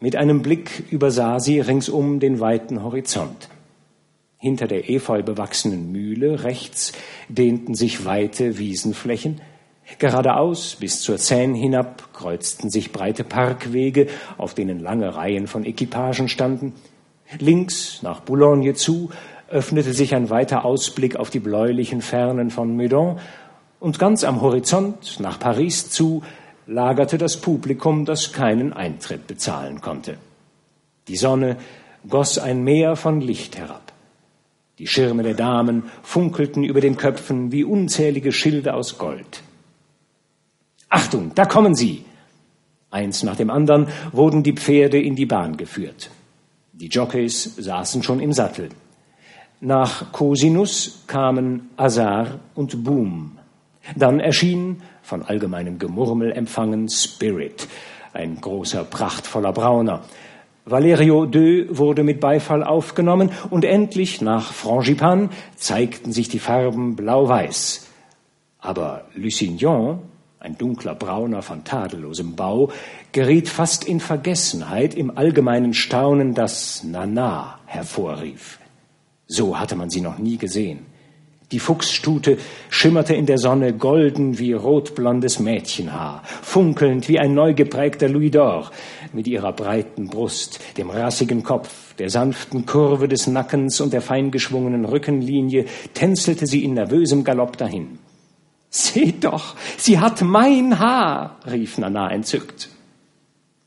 Mit einem Blick übersah sie ringsum den weiten Horizont. Hinter der efeu bewachsenen Mühle rechts dehnten sich weite Wiesenflächen. Geradeaus bis zur Seine hinab kreuzten sich breite Parkwege, auf denen lange Reihen von Equipagen standen. Links nach Boulogne zu öffnete sich ein weiter Ausblick auf die bläulichen Fernen von Meudon und ganz am Horizont nach Paris zu lagerte das Publikum, das keinen Eintritt bezahlen konnte. Die Sonne goss ein Meer von Licht herab. Die Schirme der Damen funkelten über den Köpfen wie unzählige Schilde aus Gold. Achtung, da kommen sie! Eins nach dem anderen wurden die Pferde in die Bahn geführt. Die Jockeys saßen schon im Sattel. Nach Cosinus kamen Azar und Boom. Dann erschien von allgemeinem Gemurmel empfangen Spirit, ein großer, prachtvoller Brauner. Valerio II wurde mit Beifall aufgenommen und endlich nach Frangipane zeigten sich die Farben blau-weiß. Aber Lusignan, ein dunkler Brauner von tadellosem Bau, geriet fast in Vergessenheit im allgemeinen Staunen, das Nana hervorrief. So hatte man sie noch nie gesehen. Die Fuchsstute schimmerte in der Sonne golden wie rotblondes Mädchenhaar, funkelnd wie ein neu geprägter Louis d'Or, mit ihrer breiten Brust, dem rassigen Kopf, der sanften Kurve des Nackens und der feingeschwungenen Rückenlinie tänzelte sie in nervösem Galopp dahin. Seht doch, sie hat mein Haar, rief Nana entzückt.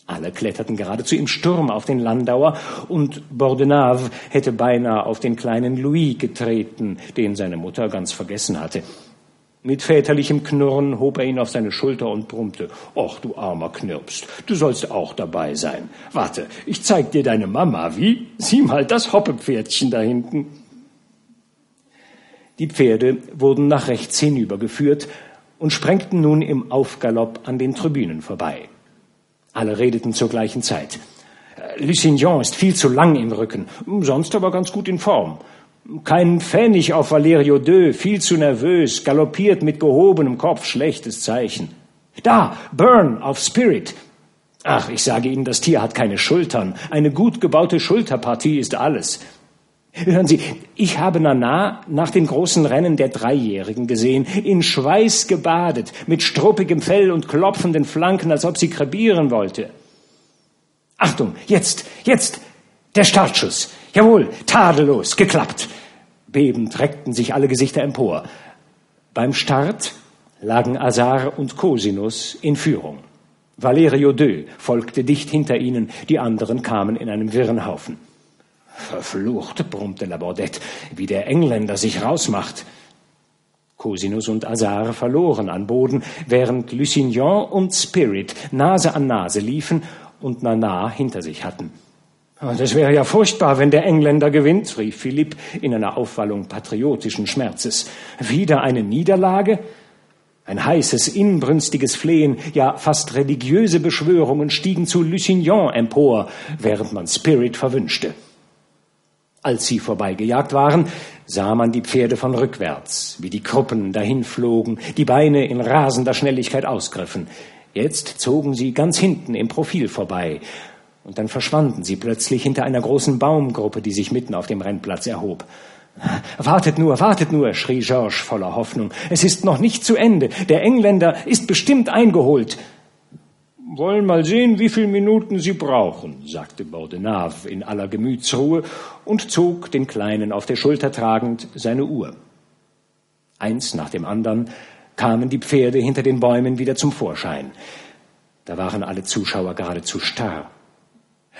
Alle kletterten geradezu im Sturm auf den Landauer und Bordenave hätte beinahe auf den kleinen Louis getreten, den seine Mutter ganz vergessen hatte. Mit väterlichem Knurren hob er ihn auf seine Schulter und brummte. Och, du armer Knirpst, du sollst auch dabei sein. Warte, ich zeig dir deine Mama, wie? Sieh mal das Hoppepferdchen da hinten. Die Pferde wurden nach rechts hinübergeführt und sprengten nun im Aufgalopp an den Tribünen vorbei. Alle redeten zur gleichen Zeit. Äh, Lusignan ist viel zu lang im Rücken, sonst aber ganz gut in Form. Kein Pfennig auf Valerio II, viel zu nervös, galoppiert mit gehobenem Kopf, schlechtes Zeichen. Da, Burn auf Spirit. Ach, ich sage Ihnen, das Tier hat keine Schultern. Eine gut gebaute Schulterpartie ist alles. Hören Sie, ich habe Nana nach den großen Rennen der Dreijährigen gesehen, in Schweiß gebadet, mit struppigem Fell und klopfenden Flanken, als ob sie krepieren wollte. Achtung, jetzt, jetzt, der Startschuss. Jawohl, tadellos, geklappt. Bebend reckten sich alle Gesichter empor. Beim Start lagen Azar und Cosinus in Führung. Valerio II folgte dicht hinter ihnen, die anderen kamen in einem wirren Haufen. Verflucht, brummte Labordette, wie der Engländer sich rausmacht. Cosinus und Azar verloren an Boden, während Lusignan und Spirit Nase an Nase liefen und Nana hinter sich hatten. Ah, das wäre ja furchtbar, wenn der Engländer gewinnt, rief Philipp in einer Aufwallung patriotischen Schmerzes. Wieder eine Niederlage? Ein heißes, inbrünstiges Flehen, ja fast religiöse Beschwörungen stiegen zu Lusignan empor, während man Spirit verwünschte. Als sie vorbeigejagt waren, sah man die Pferde von rückwärts, wie die Kruppen dahinflogen, die Beine in rasender Schnelligkeit ausgriffen. Jetzt zogen sie ganz hinten im Profil vorbei, und dann verschwanden sie plötzlich hinter einer großen Baumgruppe, die sich mitten auf dem Rennplatz erhob. Wartet nur, wartet nur, schrie Georges voller Hoffnung. Es ist noch nicht zu Ende. Der Engländer ist bestimmt eingeholt. Wollen mal sehen, wie viele Minuten Sie brauchen, sagte Bordenave in aller Gemütsruhe und zog, den Kleinen auf der Schulter tragend, seine Uhr. Eins nach dem anderen kamen die Pferde hinter den Bäumen wieder zum Vorschein. Da waren alle Zuschauer geradezu starr.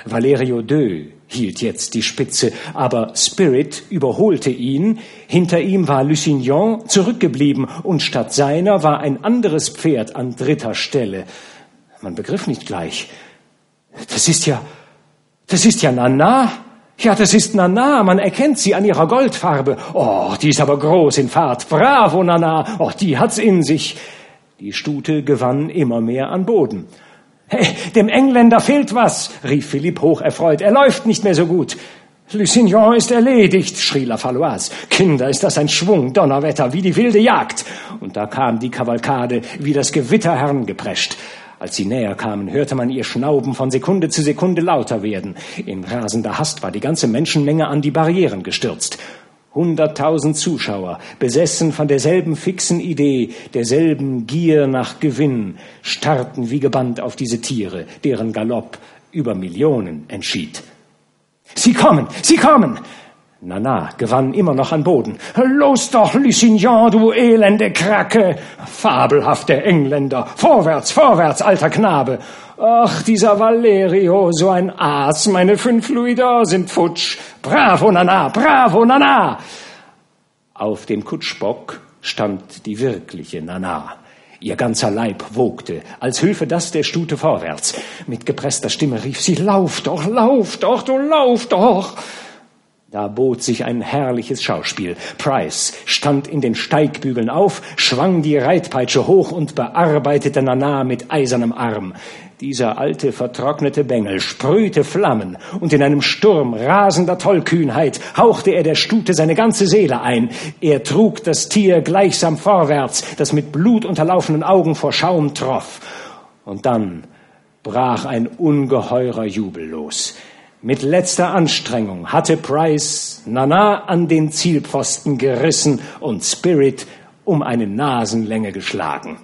Valerio Deux hielt jetzt die Spitze, aber Spirit überholte ihn. Hinter ihm war Lusignan zurückgeblieben und statt seiner war ein anderes Pferd an dritter Stelle. Man begriff nicht gleich. Das ist ja, das ist ja Nana. Ja, das ist Nana, man erkennt sie an ihrer Goldfarbe. Oh, die ist aber groß in Fahrt. Bravo, Nana. Oh, die hat's in sich. Die Stute gewann immer mehr an Boden. Hey, dem Engländer fehlt was, rief Philipp hocherfreut. Er läuft nicht mehr so gut. Lusignan ist erledigt, schrie La Faloise. Kinder, ist das ein Schwung, Donnerwetter, wie die wilde Jagd. Und da kam die Kavalkade, wie das Gewitter herangeprescht. Als sie näher kamen, hörte man ihr Schnauben von Sekunde zu Sekunde lauter werden. In rasender Hast war die ganze Menschenmenge an die Barrieren gestürzt. Hunderttausend Zuschauer, besessen von derselben fixen Idee, derselben Gier nach Gewinn, starrten wie gebannt auf diese Tiere, deren Galopp über Millionen entschied. Sie kommen, sie kommen! Nana gewann immer noch an Boden. Los doch, Lusignan, du elende Kracke! Fabelhafte Engländer! Vorwärts, vorwärts, alter Knabe! Ach, dieser Valerio, so ein Aas, meine fünf Louis d'Or sind futsch. Bravo, Nana, bravo, Nana! Auf dem Kutschbock stand die wirkliche Nana. Ihr ganzer Leib wogte, als hülfe das der Stute vorwärts. Mit gepresster Stimme rief sie, Lauf doch, lauf doch, du lauf doch! Da bot sich ein herrliches Schauspiel. Price stand in den Steigbügeln auf, schwang die Reitpeitsche hoch und bearbeitete Nana mit eisernem Arm. Dieser alte, vertrocknete Bengel sprühte Flammen, und in einem Sturm rasender Tollkühnheit hauchte er der Stute seine ganze Seele ein. Er trug das Tier gleichsam vorwärts, das mit blutunterlaufenen Augen vor Schaum troff. Und dann brach ein ungeheurer Jubel los. Mit letzter Anstrengung hatte Price Nana an den Zielpfosten gerissen und Spirit um eine Nasenlänge geschlagen.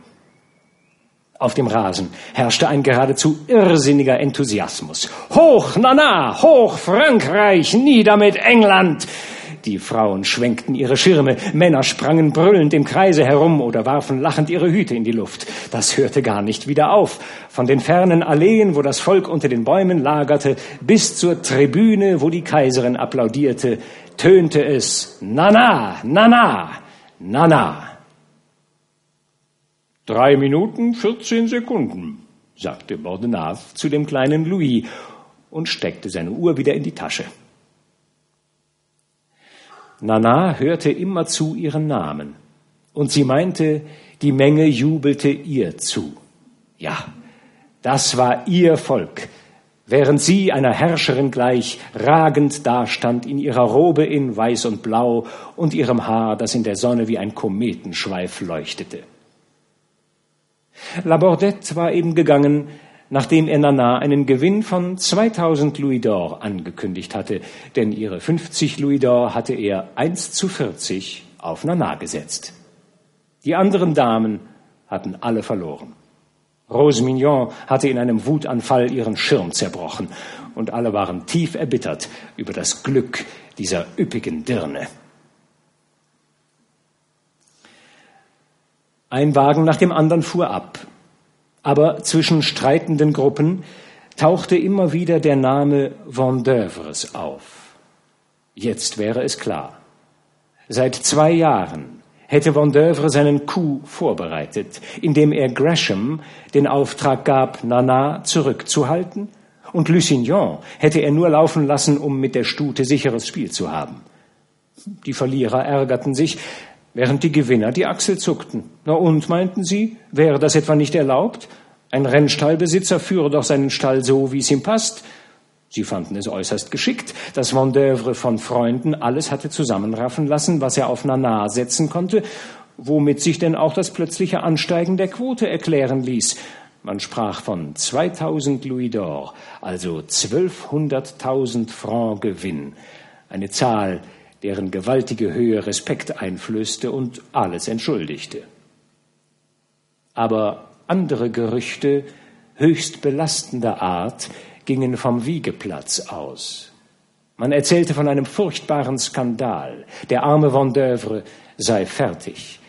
Auf dem Rasen herrschte ein geradezu irrsinniger Enthusiasmus. Hoch Nana, hoch Frankreich, nieder mit England! Die Frauen schwenkten ihre Schirme, Männer sprangen brüllend im Kreise herum oder warfen lachend ihre Hüte in die Luft. Das hörte gar nicht wieder auf. Von den fernen Alleen, wo das Volk unter den Bäumen lagerte, bis zur Tribüne, wo die Kaiserin applaudierte, tönte es Nana, Nana, Nana. Drei Minuten, vierzehn Sekunden, sagte Bordenave zu dem kleinen Louis und steckte seine Uhr wieder in die Tasche. Nana hörte immerzu ihren Namen, und sie meinte, die Menge jubelte ihr zu. Ja, das war ihr Volk, während sie einer Herrscherin gleich ragend dastand in ihrer Robe in Weiß und Blau und ihrem Haar, das in der Sonne wie ein Kometenschweif leuchtete. Labordette war eben gegangen, nachdem er Nana einen Gewinn von 2000 Louis d'Or angekündigt hatte, denn ihre 50 Louis d'Or hatte er 1 zu 40 auf Nana gesetzt. Die anderen Damen hatten alle verloren. Rose Mignon hatte in einem Wutanfall ihren Schirm zerbrochen und alle waren tief erbittert über das Glück dieser üppigen Dirne. Ein Wagen nach dem anderen fuhr ab aber zwischen streitenden Gruppen tauchte immer wieder der Name Vendeuvres auf. Jetzt wäre es klar. Seit zwei Jahren hätte Vendeuvre seinen Coup vorbereitet, indem er Gresham den Auftrag gab, Nana zurückzuhalten, und Lusignan hätte er nur laufen lassen, um mit der Stute sicheres Spiel zu haben. Die Verlierer ärgerten sich, während die Gewinner die Achsel zuckten. Na und, meinten sie, wäre das etwa nicht erlaubt? Ein Rennstallbesitzer führe doch seinen Stall so, wie es ihm passt. Sie fanden es äußerst geschickt, dass Vendeuvre von Freunden alles hatte zusammenraffen lassen, was er auf Nana setzen konnte, womit sich denn auch das plötzliche Ansteigen der Quote erklären ließ. Man sprach von 2000 Louis d'Or, also 1200.000 Francs Gewinn. Eine Zahl, deren gewaltige Höhe Respekt einflößte und alles entschuldigte. Aber andere Gerüchte höchst belastender Art gingen vom Wiegeplatz aus. Man erzählte von einem furchtbaren Skandal. Der arme Vendeuvre sei fertig.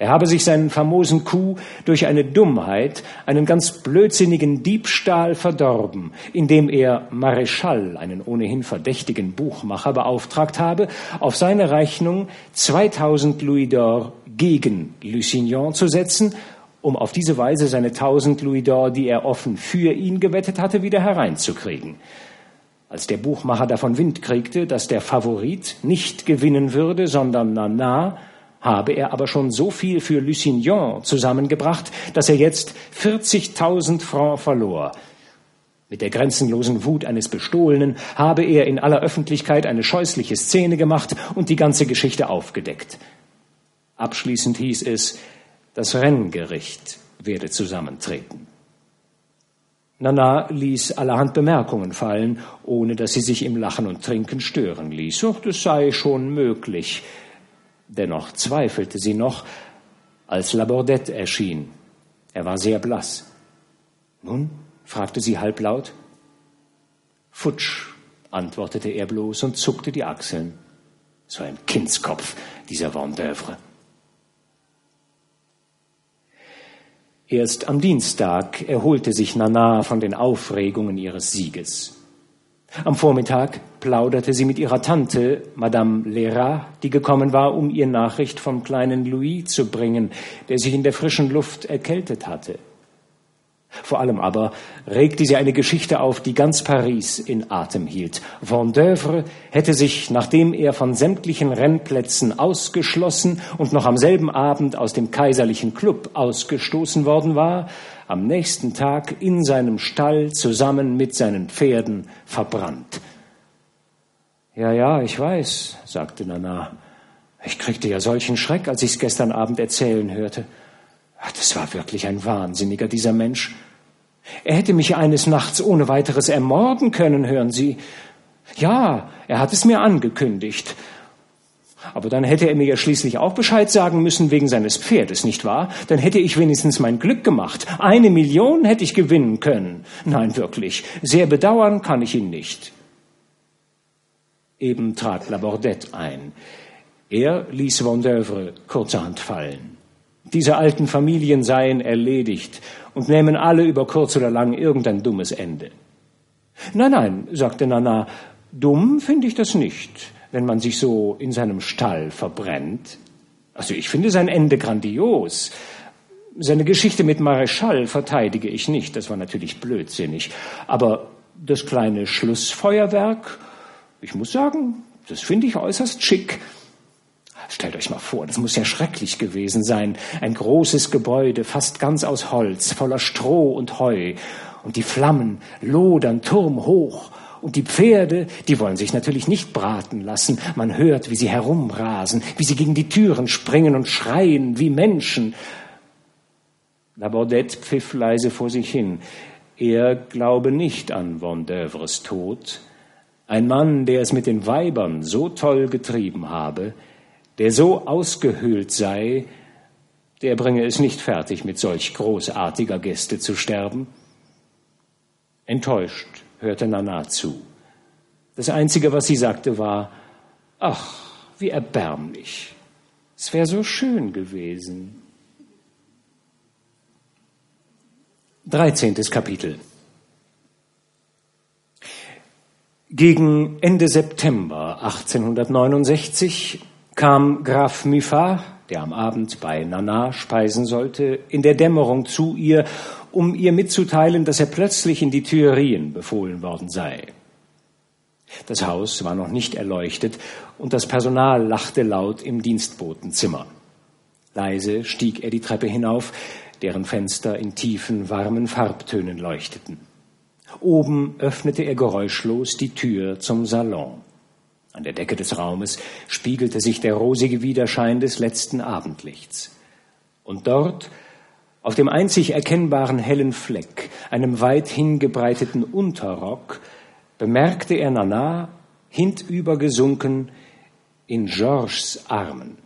Er habe sich seinen famosen Coup durch eine Dummheit, einen ganz blödsinnigen Diebstahl verdorben, indem er Maréchal, einen ohnehin verdächtigen Buchmacher, beauftragt habe, auf seine Rechnung 2000 Louis d'Or gegen Lusignan zu setzen, um auf diese Weise seine 1000 Louis d'Or, die er offen für ihn gewettet hatte, wieder hereinzukriegen. Als der Buchmacher davon Wind kriegte, dass der Favorit nicht gewinnen würde, sondern Nana, habe er aber schon so viel für Lusignan zusammengebracht, dass er jetzt 40.000 Francs verlor. Mit der grenzenlosen Wut eines Bestohlenen habe er in aller Öffentlichkeit eine scheußliche Szene gemacht und die ganze Geschichte aufgedeckt. Abschließend hieß es, das Renngericht werde zusammentreten. Nana ließ allerhand Bemerkungen fallen, ohne dass sie sich im Lachen und Trinken stören ließ. Doch das sei schon möglich, Dennoch zweifelte sie noch, als Labordette erschien. Er war sehr blass. Nun? fragte sie halblaut. Futsch, antwortete er bloß und zuckte die Achseln. So ein Kindskopf, dieser Vendeuvre. Erst am Dienstag erholte sich Nana von den Aufregungen ihres Sieges. Am Vormittag plauderte sie mit ihrer Tante, Madame Lera, die gekommen war, um ihr Nachricht vom kleinen Louis zu bringen, der sich in der frischen Luft erkältet hatte. Vor allem aber regte sie eine Geschichte auf, die ganz Paris in Atem hielt. Vendeuvre hätte sich, nachdem er von sämtlichen Rennplätzen ausgeschlossen und noch am selben Abend aus dem kaiserlichen Club ausgestoßen worden war, am nächsten Tag in seinem Stall zusammen mit seinen Pferden verbrannt. Ja, ja, ich weiß, sagte Nana. Ich kriegte ja solchen Schreck, als ich's gestern Abend erzählen hörte. Das war wirklich ein Wahnsinniger, dieser Mensch. Er hätte mich eines Nachts ohne weiteres ermorden können, hören Sie. Ja, er hat es mir angekündigt. Aber dann hätte er mir ja schließlich auch Bescheid sagen müssen wegen seines Pferdes, nicht wahr? Dann hätte ich wenigstens mein Glück gemacht. Eine Million hätte ich gewinnen können. Nein, wirklich. Sehr bedauern kann ich ihn nicht. Eben trat Labordette ein. Er ließ Vendeuvre kurzerhand fallen. Diese alten Familien seien erledigt und nehmen alle über kurz oder lang irgendein dummes Ende. Nein, nein, sagte Nana, dumm finde ich das nicht wenn man sich so in seinem Stall verbrennt. Also ich finde sein Ende grandios. Seine Geschichte mit Mareschall verteidige ich nicht, das war natürlich blödsinnig. Aber das kleine Schlussfeuerwerk, ich muss sagen, das finde ich äußerst schick. Stellt euch mal vor, das muss ja schrecklich gewesen sein. Ein großes Gebäude, fast ganz aus Holz, voller Stroh und Heu. Und die Flammen lodern turmhoch und die Pferde, die wollen sich natürlich nicht braten lassen. Man hört, wie sie herumrasen, wie sie gegen die Türen springen und schreien wie Menschen. Labordette pfiff leise vor sich hin. Er glaube nicht an Vendeuvres Tod. Ein Mann, der es mit den Weibern so toll getrieben habe, der so ausgehöhlt sei, der bringe es nicht fertig, mit solch großartiger Gäste zu sterben. Enttäuscht hörte Nana zu. Das Einzige, was sie sagte, war, ach, wie erbärmlich. Es wäre so schön gewesen. Dreizehntes Kapitel. Gegen Ende September 1869 kam Graf Muffat, der am Abend bei Nana speisen sollte, in der Dämmerung zu ihr um ihr mitzuteilen, dass er plötzlich in die Tuerien befohlen worden sei. Das Haus war noch nicht erleuchtet und das Personal lachte laut im Dienstbotenzimmer. Leise stieg er die Treppe hinauf, deren Fenster in tiefen, warmen Farbtönen leuchteten. Oben öffnete er geräuschlos die Tür zum Salon. An der Decke des Raumes spiegelte sich der rosige Widerschein des letzten Abendlichts. Und dort auf dem einzig erkennbaren hellen Fleck, einem weit hingebreiteten Unterrock, bemerkte er Nana hintübergesunken in Georges Armen.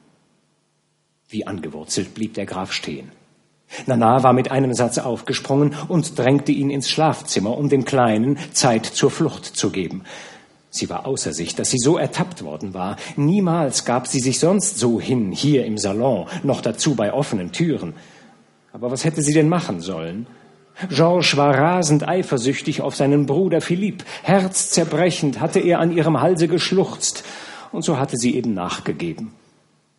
Wie angewurzelt blieb der Graf stehen. Nana war mit einem Satz aufgesprungen und drängte ihn ins Schlafzimmer, um dem Kleinen Zeit zur Flucht zu geben. Sie war außer sich, dass sie so ertappt worden war. Niemals gab sie sich sonst so hin, hier im Salon, noch dazu bei offenen Türen. Aber was hätte sie denn machen sollen? Georges war rasend eifersüchtig auf seinen Bruder Philipp. Herzzerbrechend hatte er an ihrem Halse geschluchzt. Und so hatte sie eben nachgegeben.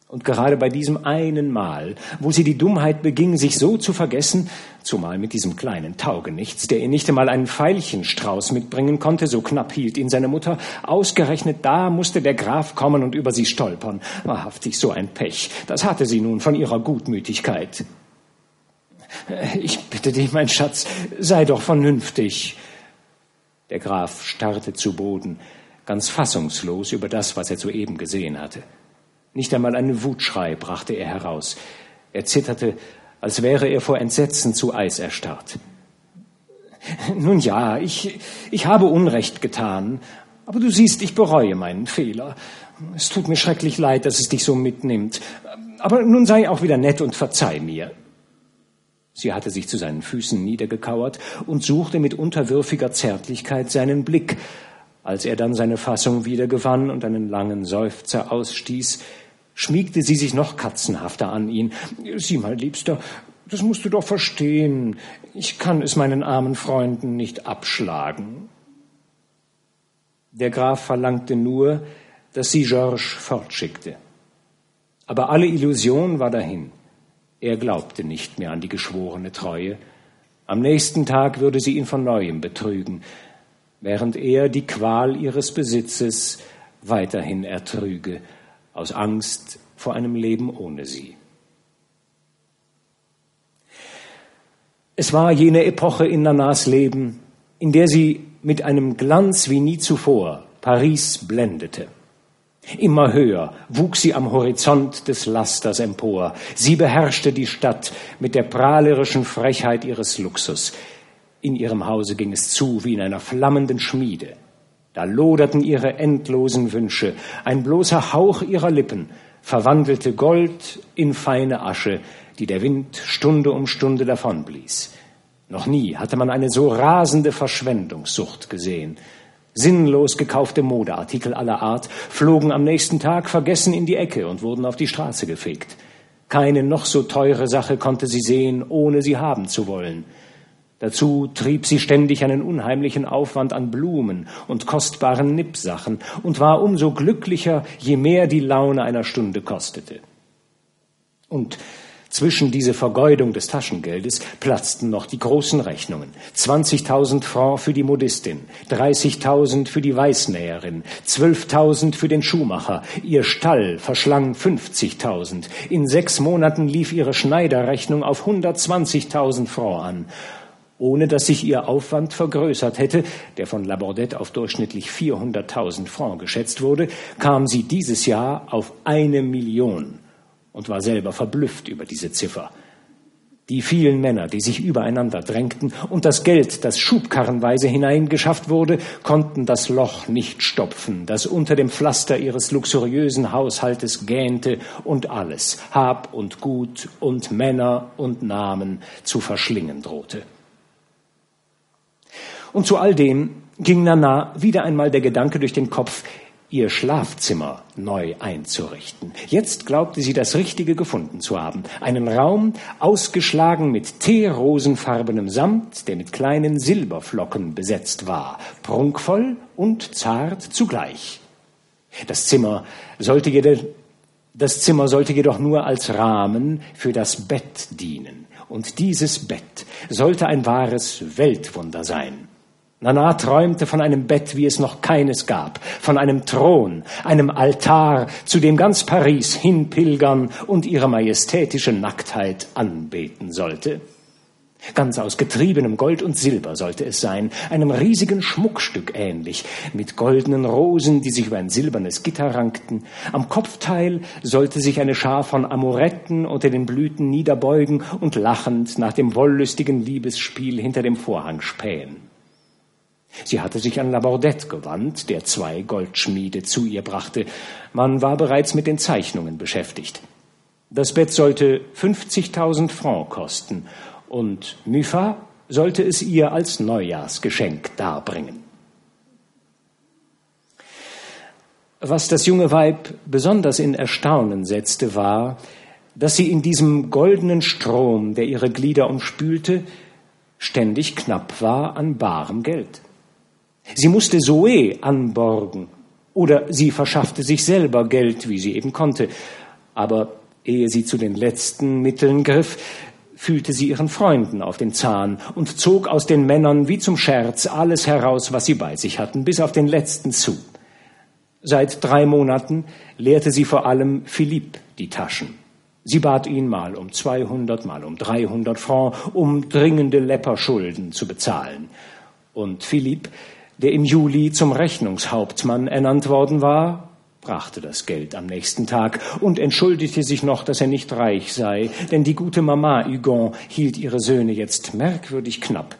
Und gerade bei diesem einen Mal, wo sie die Dummheit beging, sich so zu vergessen, zumal mit diesem kleinen Taugenichts, der ihr nicht einmal einen Veilchenstrauß mitbringen konnte, so knapp hielt ihn seine Mutter, ausgerechnet da musste der Graf kommen und über sie stolpern. Wahrhaftig so ein Pech. Das hatte sie nun von ihrer Gutmütigkeit. Ich bitte dich, mein Schatz, sei doch vernünftig. Der Graf starrte zu Boden, ganz fassungslos über das, was er soeben gesehen hatte. Nicht einmal einen Wutschrei brachte er heraus. Er zitterte, als wäre er vor Entsetzen zu Eis erstarrt. Nun ja, ich, ich habe Unrecht getan, aber du siehst, ich bereue meinen Fehler. Es tut mir schrecklich leid, dass es dich so mitnimmt. Aber nun sei auch wieder nett und verzeih mir. Sie hatte sich zu seinen Füßen niedergekauert und suchte mit unterwürfiger Zärtlichkeit seinen Blick. Als er dann seine Fassung wiedergewann und einen langen Seufzer ausstieß, schmiegte sie sich noch katzenhafter an ihn. Sieh mal, Liebster, das musst du doch verstehen. Ich kann es meinen armen Freunden nicht abschlagen. Der Graf verlangte nur, dass sie Georges fortschickte. Aber alle Illusion war dahin. Er glaubte nicht mehr an die geschworene Treue. Am nächsten Tag würde sie ihn von neuem betrügen, während er die Qual ihres Besitzes weiterhin ertrüge aus Angst vor einem Leben ohne sie. Es war jene Epoche in Nanas Leben, in der sie mit einem Glanz wie nie zuvor Paris blendete. Immer höher wuchs sie am Horizont des Lasters empor. Sie beherrschte die Stadt mit der prahlerischen Frechheit ihres Luxus. In ihrem Hause ging es zu wie in einer flammenden Schmiede. Da loderten ihre endlosen Wünsche, ein bloßer Hauch ihrer Lippen verwandelte Gold in feine Asche, die der Wind Stunde um Stunde davonblies. Noch nie hatte man eine so rasende Verschwendungssucht gesehen. Sinnlos gekaufte Modeartikel aller Art flogen am nächsten Tag vergessen in die Ecke und wurden auf die Straße gefegt. Keine noch so teure Sache konnte sie sehen, ohne sie haben zu wollen. Dazu trieb sie ständig einen unheimlichen Aufwand an Blumen und kostbaren Nippsachen und war umso glücklicher, je mehr die Laune einer Stunde kostete. Und zwischen diese Vergeudung des Taschengeldes platzten noch die großen Rechnungen. 20.000 Francs für die Modistin, 30.000 für die Weißnäherin, 12.000 für den Schuhmacher. Ihr Stall verschlang 50.000. In sechs Monaten lief ihre Schneiderrechnung auf 120.000 Francs an ohne dass sich ihr Aufwand vergrößert hätte, der von Labordette auf durchschnittlich 400.000 Francs geschätzt wurde, kam sie dieses Jahr auf eine Million und war selber verblüfft über diese Ziffer. Die vielen Männer, die sich übereinander drängten und das Geld, das schubkarrenweise hineingeschafft wurde, konnten das Loch nicht stopfen, das unter dem Pflaster ihres luxuriösen Haushaltes gähnte und alles, Hab und Gut und Männer und Namen zu verschlingen drohte. Und zu all dem ging Nana wieder einmal der Gedanke durch den Kopf, ihr Schlafzimmer neu einzurichten. Jetzt glaubte sie das Richtige gefunden zu haben. Einen Raum, ausgeschlagen mit teerosenfarbenem Samt, der mit kleinen Silberflocken besetzt war, prunkvoll und zart zugleich. Das Zimmer sollte jedoch, das Zimmer sollte jedoch nur als Rahmen für das Bett dienen. Und dieses Bett sollte ein wahres Weltwunder sein. Nana träumte von einem Bett, wie es noch keines gab, von einem Thron, einem Altar, zu dem ganz Paris hinpilgern und ihre majestätische Nacktheit anbeten sollte. Ganz aus getriebenem Gold und Silber sollte es sein, einem riesigen Schmuckstück ähnlich, mit goldenen Rosen, die sich über ein silbernes Gitter rankten. Am Kopfteil sollte sich eine Schar von Amoretten unter den Blüten niederbeugen und lachend nach dem wollüstigen Liebesspiel hinter dem Vorhang spähen. Sie hatte sich an Labordette gewandt, der zwei Goldschmiede zu ihr brachte. Man war bereits mit den Zeichnungen beschäftigt. Das Bett sollte 50.000 Francs kosten und Mufa sollte es ihr als Neujahrsgeschenk darbringen. Was das junge Weib besonders in Erstaunen setzte, war, dass sie in diesem goldenen Strom, der ihre Glieder umspülte, ständig knapp war an barem Geld. Sie musste Zoe anborgen oder sie verschaffte sich selber Geld, wie sie eben konnte. Aber ehe sie zu den letzten Mitteln griff, fühlte sie ihren Freunden auf den Zahn und zog aus den Männern wie zum Scherz alles heraus, was sie bei sich hatten, bis auf den letzten zu. Seit drei Monaten leerte sie vor allem Philipp die Taschen. Sie bat ihn mal um 200, mal um 300 Francs, um dringende Lepperschulden zu bezahlen. Und Philipp, der im Juli zum Rechnungshauptmann ernannt worden war, brachte das Geld am nächsten Tag und entschuldigte sich noch, dass er nicht reich sei, denn die gute Mama Hugon hielt ihre Söhne jetzt merkwürdig knapp.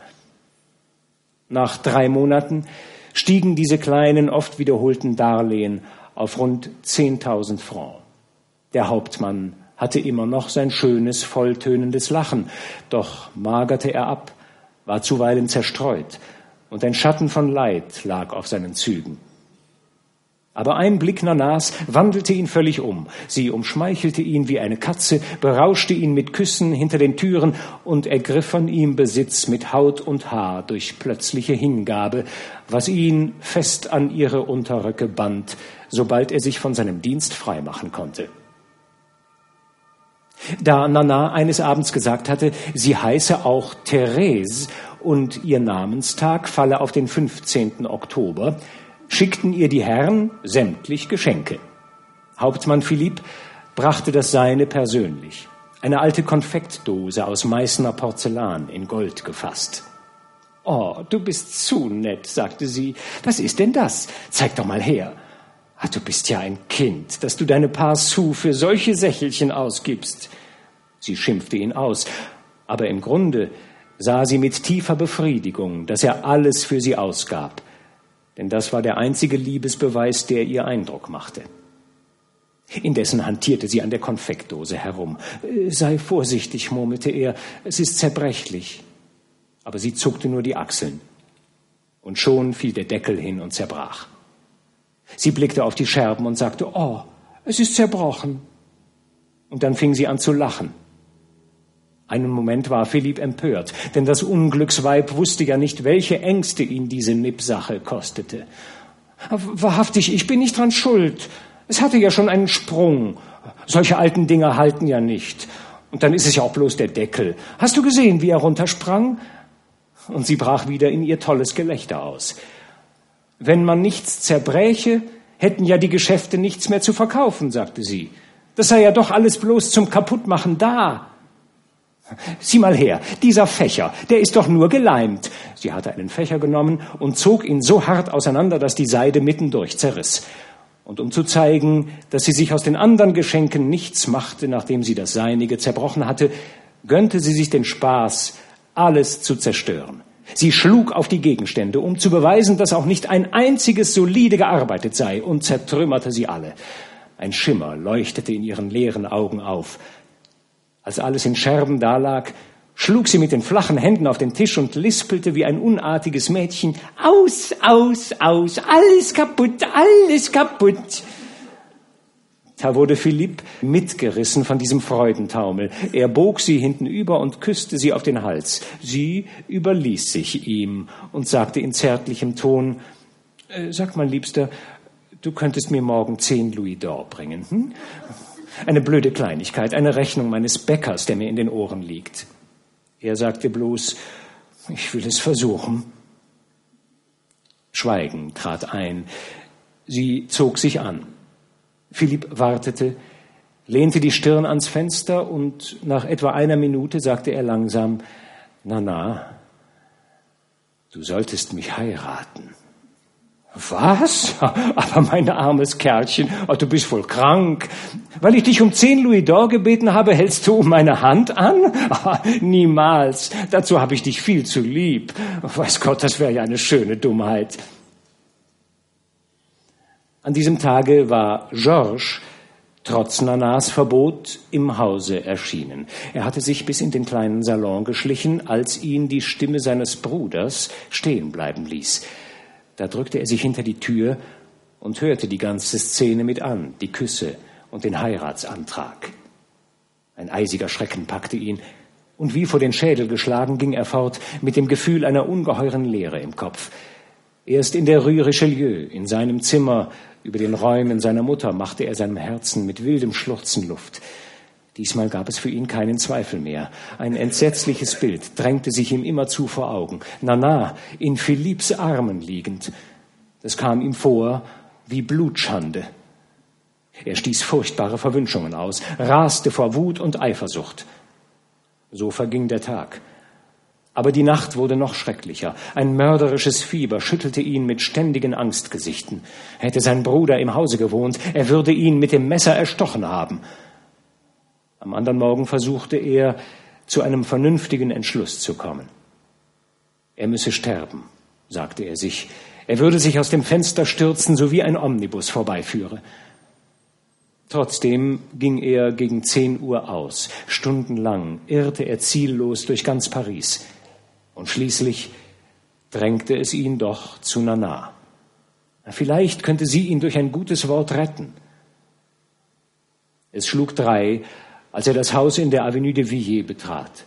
Nach drei Monaten stiegen diese kleinen, oft wiederholten Darlehen auf rund 10.000 Francs. Der Hauptmann hatte immer noch sein schönes, volltönendes Lachen, doch magerte er ab, war zuweilen zerstreut, und ein Schatten von Leid lag auf seinen Zügen. Aber ein Blick Nanas wandelte ihn völlig um. Sie umschmeichelte ihn wie eine Katze, berauschte ihn mit Küssen hinter den Türen und ergriff von ihm Besitz mit Haut und Haar durch plötzliche Hingabe, was ihn fest an ihre Unterröcke band, sobald er sich von seinem Dienst freimachen konnte. Da Nana eines Abends gesagt hatte, sie heiße auch Therese und ihr Namenstag falle auf den 15. Oktober, schickten ihr die Herren sämtlich Geschenke. Hauptmann Philipp brachte das Seine persönlich. Eine alte Konfektdose aus Meißner Porzellan in Gold gefasst. Oh, du bist zu nett, sagte sie. Was ist denn das? Zeig doch mal her. Ah, du bist ja ein Kind, dass du deine paar Sous für solche Sächelchen ausgibst. Sie schimpfte ihn aus, aber im Grunde sah sie mit tiefer Befriedigung, dass er alles für sie ausgab, denn das war der einzige Liebesbeweis, der ihr Eindruck machte. Indessen hantierte sie an der Konfektdose herum. Sei vorsichtig, murmelte er, es ist zerbrechlich. Aber sie zuckte nur die Achseln. Und schon fiel der Deckel hin und zerbrach. Sie blickte auf die Scherben und sagte, oh, es ist zerbrochen. Und dann fing sie an zu lachen. Einen Moment war Philipp empört, denn das Unglücksweib wusste ja nicht, welche Ängste ihn diese Nippsache kostete. Wahrhaftig, ich bin nicht dran schuld. Es hatte ja schon einen Sprung. Solche alten Dinger halten ja nicht. Und dann ist es ja auch bloß der Deckel. Hast du gesehen, wie er runtersprang? Und sie brach wieder in ihr tolles Gelächter aus. Wenn man nichts zerbräche, hätten ja die Geschäfte nichts mehr zu verkaufen, sagte sie. Das sei ja doch alles bloß zum Kaputtmachen da. Sieh mal her, dieser Fächer, der ist doch nur geleimt. Sie hatte einen Fächer genommen und zog ihn so hart auseinander, dass die Seide mittendurch zerriss. Und um zu zeigen, dass sie sich aus den anderen Geschenken nichts machte, nachdem sie das Seinige zerbrochen hatte, gönnte sie sich den Spaß, alles zu zerstören. Sie schlug auf die Gegenstände, um zu beweisen, dass auch nicht ein einziges solide gearbeitet sei, und zertrümmerte sie alle. Ein Schimmer leuchtete in ihren leeren Augen auf. Als alles in Scherben dalag, schlug sie mit den flachen Händen auf den Tisch und lispelte wie ein unartiges Mädchen Aus, aus, aus, alles kaputt, alles kaputt. Da wurde Philipp mitgerissen von diesem Freudentaumel. Er bog sie hintenüber und küsste sie auf den Hals. Sie überließ sich ihm und sagte in zärtlichem Ton, äh, Sag mal, Liebster, du könntest mir morgen zehn Louis d'Or bringen. Hm? Eine blöde Kleinigkeit, eine Rechnung meines Bäckers, der mir in den Ohren liegt. Er sagte bloß, ich will es versuchen. Schweigen trat ein. Sie zog sich an. Philipp wartete, lehnte die Stirn ans Fenster und nach etwa einer Minute sagte er langsam, na na, du solltest mich heiraten. Was? <laughs> Aber mein armes Kerlchen, oh, du bist wohl krank. Weil ich dich um zehn Louis d'Or gebeten habe, hältst du meine Hand an? Oh, <laughs> niemals. Dazu habe ich dich viel zu lieb. Weiß Gott, das wäre ja eine schöne Dummheit. An diesem Tage war Georges, trotz Nanas Verbot im Hause erschienen. Er hatte sich bis in den kleinen Salon geschlichen, als ihn die Stimme seines Bruders stehen bleiben ließ. Da drückte er sich hinter die Tür und hörte die ganze Szene mit an, die Küsse und den Heiratsantrag. Ein eisiger Schrecken packte ihn, und wie vor den Schädel geschlagen ging er fort mit dem Gefühl einer ungeheuren Leere im Kopf. Erst in der Rue Richelieu, in seinem Zimmer, über den Räumen seiner Mutter, machte er seinem Herzen mit wildem Schluchzen Luft. Diesmal gab es für ihn keinen Zweifel mehr. Ein entsetzliches Bild drängte sich ihm immerzu vor Augen. Nana in Philipps Armen liegend. Das kam ihm vor wie Blutschande. Er stieß furchtbare Verwünschungen aus, raste vor Wut und Eifersucht. So verging der Tag. Aber die Nacht wurde noch schrecklicher. Ein mörderisches Fieber schüttelte ihn mit ständigen Angstgesichten. Hätte sein Bruder im Hause gewohnt, er würde ihn mit dem Messer erstochen haben. Am anderen Morgen versuchte er, zu einem vernünftigen Entschluss zu kommen. Er müsse sterben, sagte er sich. Er würde sich aus dem Fenster stürzen, so wie ein Omnibus vorbeiführe. Trotzdem ging er gegen zehn Uhr aus. Stundenlang irrte er ziellos durch ganz Paris. Und schließlich drängte es ihn doch zu Nana. Vielleicht könnte sie ihn durch ein gutes Wort retten. Es schlug drei, als er das Haus in der Avenue de Villiers betrat.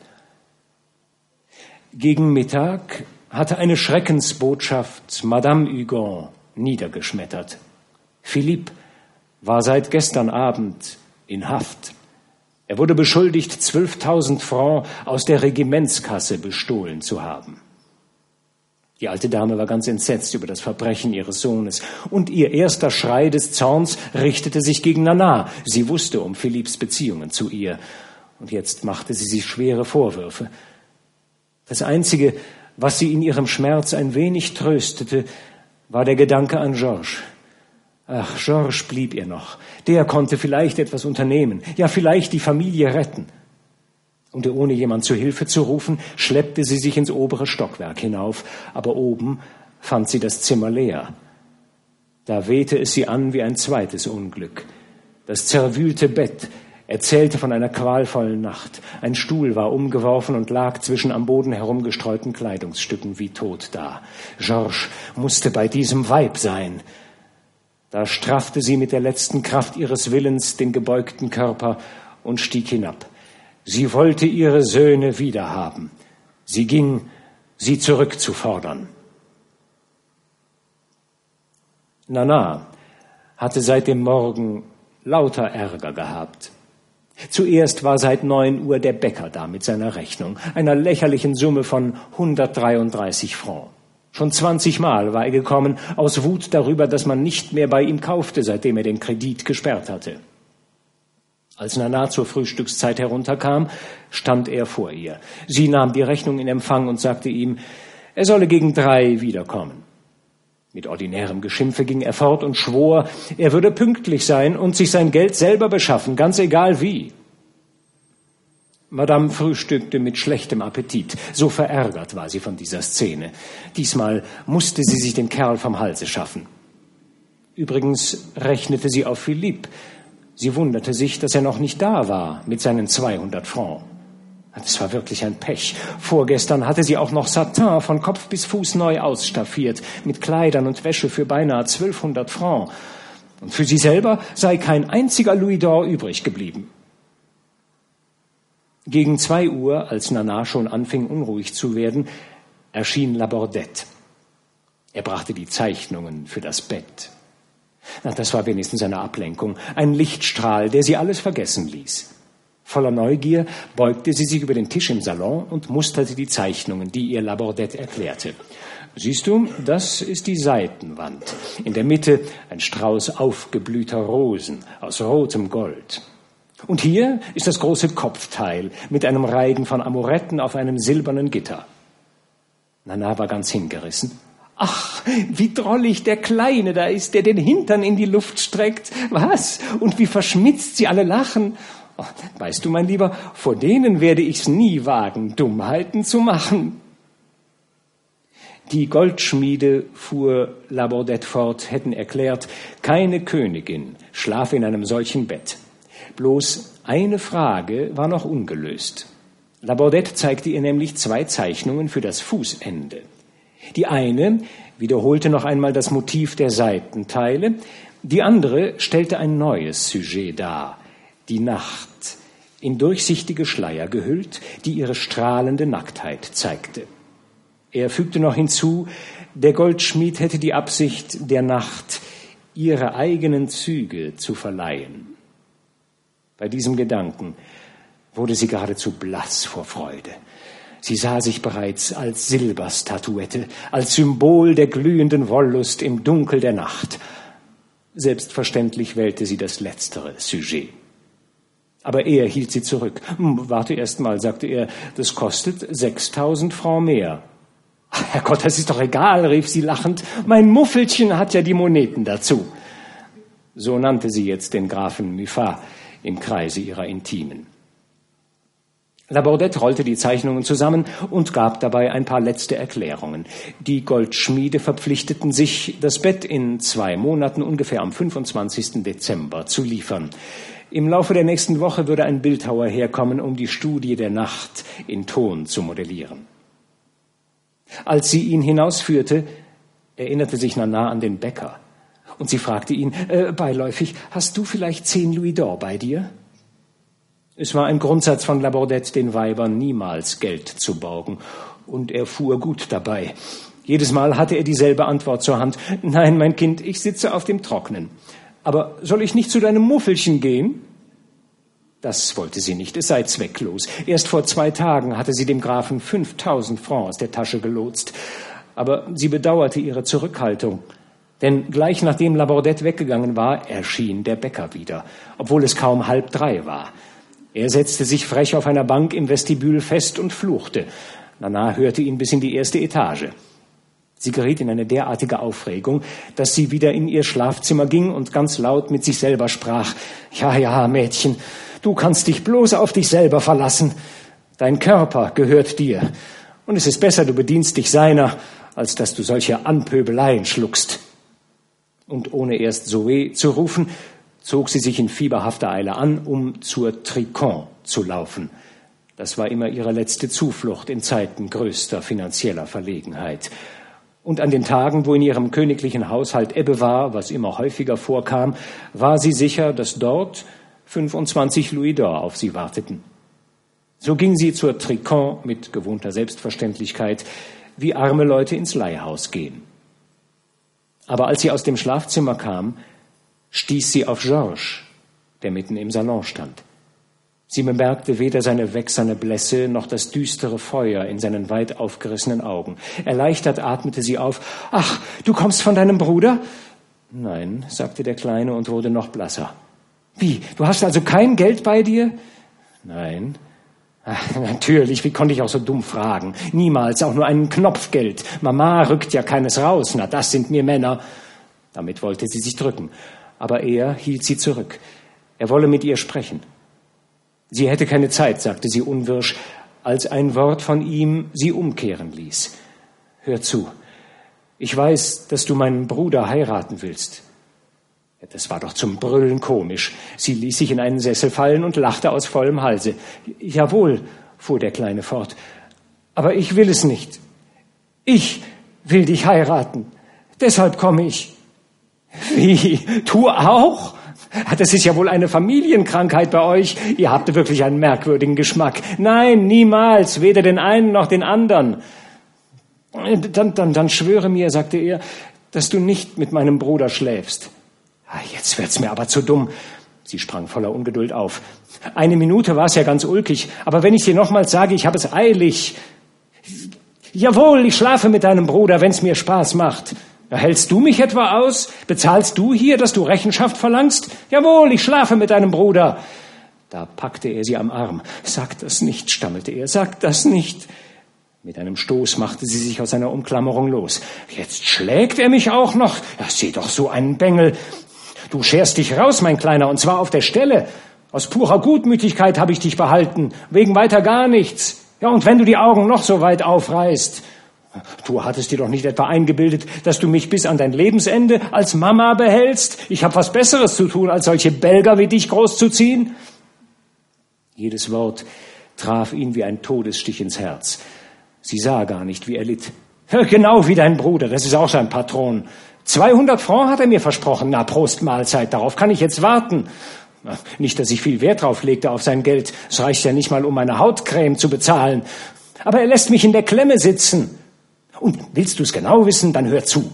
Gegen Mittag hatte eine Schreckensbotschaft Madame Hugon niedergeschmettert. Philippe war seit gestern Abend in Haft. Er wurde beschuldigt, 12.000 Francs aus der Regimentskasse bestohlen zu haben. Die alte Dame war ganz entsetzt über das Verbrechen ihres Sohnes, und ihr erster Schrei des Zorns richtete sich gegen Nana. Sie wusste um Philipps Beziehungen zu ihr, und jetzt machte sie sich schwere Vorwürfe. Das Einzige, was sie in ihrem Schmerz ein wenig tröstete, war der Gedanke an Georges. Ach, Georges blieb ihr noch. Der konnte vielleicht etwas unternehmen, ja vielleicht die Familie retten. Und ohne jemand zu Hilfe zu rufen, schleppte sie sich ins obere Stockwerk hinauf, aber oben fand sie das Zimmer leer. Da wehte es sie an wie ein zweites Unglück. Das zerwühlte Bett erzählte von einer qualvollen Nacht. Ein Stuhl war umgeworfen und lag zwischen am Boden herumgestreuten Kleidungsstücken wie tot da. Georges musste bei diesem Weib sein. Da straffte sie mit der letzten Kraft ihres Willens den gebeugten Körper und stieg hinab. Sie wollte ihre Söhne wiederhaben. Sie ging, sie zurückzufordern. Nana hatte seit dem Morgen lauter Ärger gehabt. Zuerst war seit neun Uhr der Bäcker da mit seiner Rechnung, einer lächerlichen Summe von 133 Francs. Schon zwanzigmal war er gekommen, aus Wut darüber, dass man nicht mehr bei ihm kaufte, seitdem er den Kredit gesperrt hatte. Als Nana zur Frühstückszeit herunterkam, stand er vor ihr. Sie nahm die Rechnung in Empfang und sagte ihm, er solle gegen drei wiederkommen. Mit ordinärem Geschimpfe ging er fort und schwor, er würde pünktlich sein und sich sein Geld selber beschaffen, ganz egal wie. Madame frühstückte mit schlechtem Appetit. So verärgert war sie von dieser Szene. Diesmal musste sie sich den Kerl vom Halse schaffen. Übrigens rechnete sie auf Philippe. Sie wunderte sich, dass er noch nicht da war mit seinen 200 Francs. Das war wirklich ein Pech. Vorgestern hatte sie auch noch Satin von Kopf bis Fuß neu ausstaffiert, mit Kleidern und Wäsche für beinahe 1200 Francs. Und für sie selber sei kein einziger Louis d'Or übrig geblieben. Gegen zwei Uhr, als Nana schon anfing unruhig zu werden, erschien Labordette. Er brachte die Zeichnungen für das Bett. Na, das war wenigstens eine Ablenkung, ein Lichtstrahl, der sie alles vergessen ließ. Voller Neugier beugte sie sich über den Tisch im Salon und musterte die Zeichnungen, die ihr Labordette erklärte. Siehst du, das ist die Seitenwand. In der Mitte ein Strauß aufgeblühter Rosen aus rotem Gold. Und hier ist das große Kopfteil mit einem Reigen von Amoretten auf einem silbernen Gitter. Nana war ganz hingerissen. Ach, wie drollig der Kleine da ist, der den Hintern in die Luft streckt. Was? Und wie verschmitzt sie alle lachen. Oh, weißt du, mein Lieber, vor denen werde ich's nie wagen, Dummheiten zu machen. Die Goldschmiede, fuhr Labordette fort, hätten erklärt, keine Königin schlafe in einem solchen Bett. Bloß eine Frage war noch ungelöst. Labordette zeigte ihr nämlich zwei Zeichnungen für das Fußende. Die eine wiederholte noch einmal das Motiv der Seitenteile, die andere stellte ein neues Sujet dar, die Nacht, in durchsichtige Schleier gehüllt, die ihre strahlende Nacktheit zeigte. Er fügte noch hinzu, der Goldschmied hätte die Absicht, der Nacht ihre eigenen Züge zu verleihen. Bei diesem Gedanken wurde sie geradezu blass vor Freude. Sie sah sich bereits als Silberstatuette, als Symbol der glühenden Wollust im Dunkel der Nacht. Selbstverständlich wählte sie das letztere Sujet. Aber er hielt sie zurück. Hm, warte erst mal, sagte er, das kostet sechstausend Francs mehr. Herrgott, das ist doch egal, rief sie lachend. Mein Muffelchen hat ja die Moneten dazu. So nannte sie jetzt den Grafen Muffat im Kreise ihrer Intimen. Labordette rollte die Zeichnungen zusammen und gab dabei ein paar letzte Erklärungen. Die Goldschmiede verpflichteten sich, das Bett in zwei Monaten ungefähr am 25. Dezember zu liefern. Im Laufe der nächsten Woche würde ein Bildhauer herkommen, um die Studie der Nacht in Ton zu modellieren. Als sie ihn hinausführte, erinnerte sich Nana an den Bäcker. Und sie fragte ihn, äh, beiläufig, hast du vielleicht zehn Louis d'Or bei dir? Es war ein Grundsatz von Labordette, den Weibern niemals Geld zu borgen. Und er fuhr gut dabei. Jedes Mal hatte er dieselbe Antwort zur Hand. Nein, mein Kind, ich sitze auf dem Trocknen. Aber soll ich nicht zu deinem Muffelchen gehen? Das wollte sie nicht, es sei zwecklos. Erst vor zwei Tagen hatte sie dem Grafen 5000 Francs aus der Tasche gelotst. Aber sie bedauerte ihre Zurückhaltung. Denn gleich nachdem Labordette weggegangen war, erschien der Bäcker wieder, obwohl es kaum halb drei war. Er setzte sich frech auf einer Bank im Vestibül fest und fluchte. Nana hörte ihn bis in die erste Etage. Sie geriet in eine derartige Aufregung, dass sie wieder in ihr Schlafzimmer ging und ganz laut mit sich selber sprach. Ja, ja, Mädchen, du kannst dich bloß auf dich selber verlassen. Dein Körper gehört dir. Und es ist besser, du bedienst dich seiner, als dass du solche Anpöbeleien schluckst. Und ohne erst Zoe zu rufen, zog sie sich in fieberhafter Eile an, um zur Tricon zu laufen. Das war immer ihre letzte Zuflucht in Zeiten größter finanzieller Verlegenheit. Und an den Tagen, wo in ihrem königlichen Haushalt Ebbe war, was immer häufiger vorkam, war sie sicher, dass dort 25 Louis d'Or auf sie warteten. So ging sie zur Tricon mit gewohnter Selbstverständlichkeit, wie arme Leute ins Leihhaus gehen. Aber als sie aus dem Schlafzimmer kam, stieß sie auf Georges, der mitten im Salon stand. Sie bemerkte weder seine wächserne Blässe noch das düstere Feuer in seinen weit aufgerissenen Augen. Erleichtert atmete sie auf. Ach, du kommst von deinem Bruder? Nein, sagte der Kleine und wurde noch blasser. Wie, du hast also kein Geld bei dir? Nein. Ach, natürlich, wie konnte ich auch so dumm fragen? Niemals, auch nur ein Knopfgeld. Mama rückt ja keines raus. Na, das sind mir Männer. Damit wollte sie sich drücken. Aber er hielt sie zurück. Er wolle mit ihr sprechen. Sie hätte keine Zeit, sagte sie unwirsch, als ein Wort von ihm sie umkehren ließ. Hör zu, ich weiß, dass du meinen Bruder heiraten willst. Das war doch zum Brüllen komisch. Sie ließ sich in einen Sessel fallen und lachte aus vollem Halse. Jawohl, fuhr der Kleine fort, aber ich will es nicht. Ich will dich heiraten. Deshalb komme ich. Wie? Du auch? Das ist ja wohl eine Familienkrankheit bei euch. Ihr habt wirklich einen merkwürdigen Geschmack. Nein, niemals, weder den einen noch den anderen. Dann, dann, dann schwöre mir, sagte er, dass du nicht mit meinem Bruder schläfst. Ah, jetzt wird's mir aber zu dumm. Sie sprang voller Ungeduld auf. Eine Minute war es ja ganz ulkig, aber wenn ich dir nochmals sage, ich habe es eilig. Jawohl, ich schlafe mit deinem Bruder, wenn's mir Spaß macht. Hältst du mich etwa aus? Bezahlst du hier, dass du Rechenschaft verlangst? Jawohl, ich schlafe mit deinem Bruder. Da packte er sie am Arm. Sag das nicht, stammelte er, sag das nicht. Mit einem Stoß machte sie sich aus seiner Umklammerung los. Jetzt schlägt er mich auch noch. Ja, sieh doch so einen Bengel. Du scherst dich raus, mein Kleiner, und zwar auf der Stelle. Aus purer Gutmütigkeit habe ich dich behalten, wegen weiter gar nichts. Ja, und wenn du die Augen noch so weit aufreißt, Du hattest dir doch nicht etwa eingebildet, dass du mich bis an dein Lebensende als Mama behältst? Ich habe was Besseres zu tun, als solche Belger wie dich großzuziehen? Jedes Wort traf ihn wie ein Todesstich ins Herz. Sie sah gar nicht, wie er litt. Genau wie dein Bruder, das ist auch sein Patron. 200 Francs hat er mir versprochen. Na, Prost Mahlzeit, darauf kann ich jetzt warten. Nicht, dass ich viel Wert drauf legte auf sein Geld. Es reicht ja nicht mal, um meine Hautcreme zu bezahlen. Aber er lässt mich in der Klemme sitzen. Und willst du es genau wissen, dann hör zu.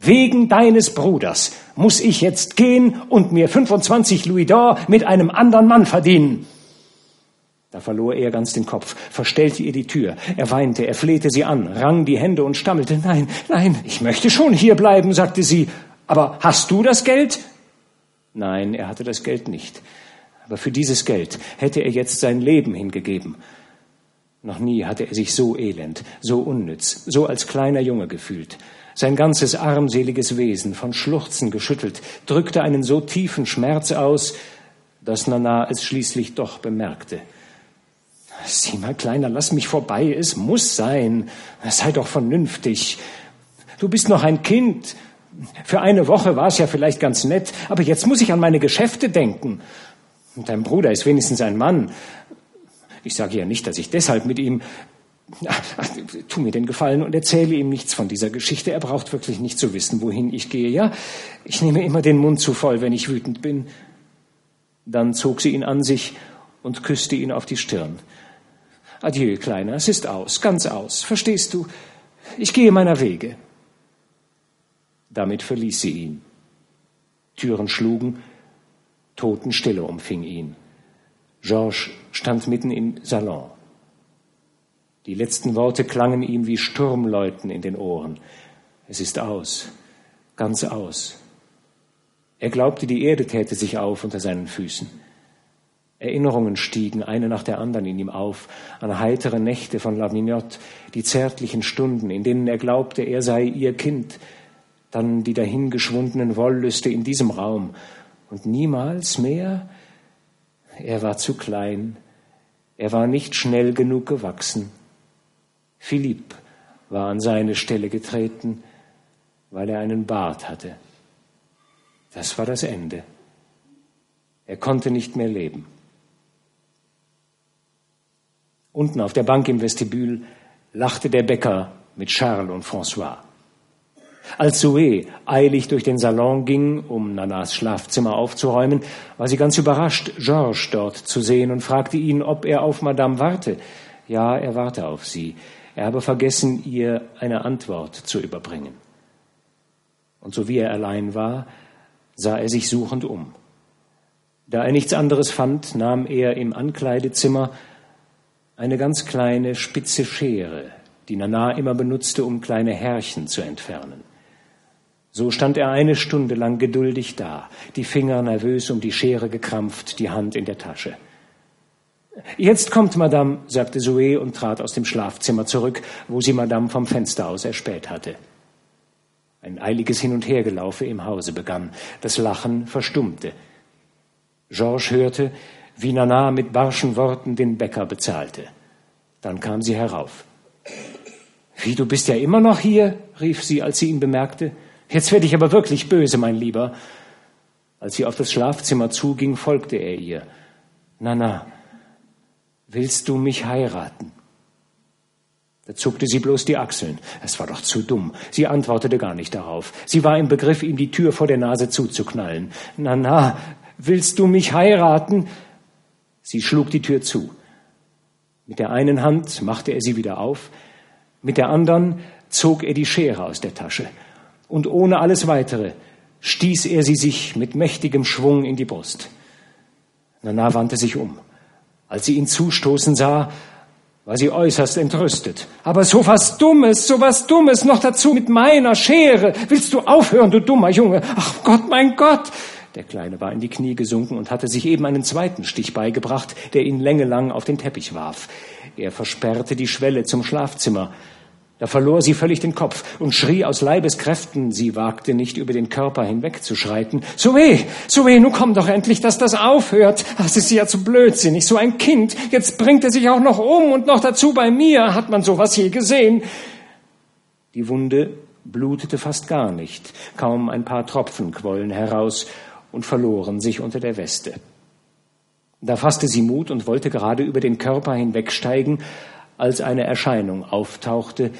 Wegen deines Bruders muss ich jetzt gehen und mir 25 Louis d'Or mit einem anderen Mann verdienen. Da verlor er ganz den Kopf, verstellte ihr die Tür. Er weinte, er flehte sie an, rang die Hände und stammelte. Nein, nein, ich möchte schon hier bleiben, sagte sie. Aber hast du das Geld? Nein, er hatte das Geld nicht. Aber für dieses Geld hätte er jetzt sein Leben hingegeben. Noch nie hatte er sich so elend, so unnütz, so als kleiner Junge gefühlt. Sein ganzes armseliges Wesen, von Schluchzen geschüttelt, drückte einen so tiefen Schmerz aus, dass Nana es schließlich doch bemerkte. Sieh mal, Kleiner, lass mich vorbei, es muss sein. Sei doch vernünftig. Du bist noch ein Kind. Für eine Woche war es ja vielleicht ganz nett, aber jetzt muss ich an meine Geschäfte denken. Und dein Bruder ist wenigstens ein Mann. Ich sage ja nicht, dass ich deshalb mit ihm. Tu mir den Gefallen und erzähle ihm nichts von dieser Geschichte. Er braucht wirklich nicht zu wissen, wohin ich gehe. Ja, ich nehme immer den Mund zu voll, wenn ich wütend bin. Dann zog sie ihn an sich und küsste ihn auf die Stirn. Adieu, Kleiner, es ist aus, ganz aus. Verstehst du? Ich gehe meiner Wege. Damit verließ sie ihn. Türen schlugen, Totenstille umfing ihn. Georges stand mitten im Salon. Die letzten Worte klangen ihm wie Sturmläuten in den Ohren. Es ist aus, ganz aus. Er glaubte, die Erde täte sich auf unter seinen Füßen. Erinnerungen stiegen eine nach der anderen in ihm auf, an heitere Nächte von La Mignotte, die zärtlichen Stunden, in denen er glaubte, er sei ihr Kind, dann die dahingeschwundenen Wollüste in diesem Raum und niemals mehr er war zu klein, er war nicht schnell genug gewachsen. Philipp war an seine Stelle getreten, weil er einen Bart hatte. Das war das Ende. Er konnte nicht mehr leben. Unten auf der Bank im Vestibül lachte der Bäcker mit Charles und François. Als Zoe eilig durch den Salon ging, um Nanas Schlafzimmer aufzuräumen, war sie ganz überrascht, Georges dort zu sehen und fragte ihn, ob er auf Madame warte. Ja, er warte auf sie. Er habe vergessen, ihr eine Antwort zu überbringen. Und so wie er allein war, sah er sich suchend um. Da er nichts anderes fand, nahm er im Ankleidezimmer eine ganz kleine spitze Schere, die Nana immer benutzte, um kleine Härchen zu entfernen. So stand er eine Stunde lang geduldig da, die Finger nervös um die Schere gekrampft, die Hand in der Tasche. Jetzt kommt Madame, sagte Zoe und trat aus dem Schlafzimmer zurück, wo sie Madame vom Fenster aus erspäht hatte. Ein eiliges Hin- und Hergelaufe im Hause begann. Das Lachen verstummte. Georges hörte, wie Nana mit barschen Worten den Bäcker bezahlte. Dann kam sie herauf. Wie, du bist ja immer noch hier? rief sie, als sie ihn bemerkte. Jetzt werde ich aber wirklich böse, mein Lieber. Als sie auf das Schlafzimmer zuging, folgte er ihr. Na, na, willst du mich heiraten? Da zuckte sie bloß die Achseln. Es war doch zu dumm. Sie antwortete gar nicht darauf. Sie war im Begriff, ihm die Tür vor der Nase zuzuknallen. Na, na, willst du mich heiraten? Sie schlug die Tür zu. Mit der einen Hand machte er sie wieder auf, mit der anderen zog er die Schere aus der Tasche und ohne alles weitere stieß er sie sich mit mächtigem Schwung in die Brust. Nana wandte sich um. Als sie ihn zustoßen sah, war sie äußerst entrüstet. Aber so was Dummes, so was Dummes, noch dazu mit meiner Schere. Willst du aufhören, du dummer Junge? Ach Gott, mein Gott! Der Kleine war in die Knie gesunken und hatte sich eben einen zweiten Stich beigebracht, der ihn längelang auf den Teppich warf. Er versperrte die Schwelle zum Schlafzimmer. Da verlor sie völlig den Kopf und schrie aus Leibeskräften, sie wagte nicht über den Körper hinwegzuschreiten. Zoe, Zoe, nun komm doch endlich, dass das aufhört. Das ist ja zu blödsinnig, so ein Kind. Jetzt bringt er sich auch noch um und noch dazu bei mir. Hat man sowas je gesehen? Die Wunde blutete fast gar nicht, kaum ein paar Tropfen quollen heraus und verloren sich unter der Weste. Da fasste sie Mut und wollte gerade über den Körper hinwegsteigen, als eine Erscheinung auftauchte,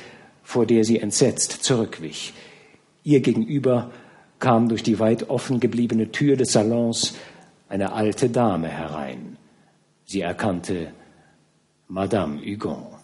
vor der sie entsetzt zurückwich. Ihr gegenüber kam durch die weit offen gebliebene Tür des Salons eine alte Dame herein. Sie erkannte Madame Hugon.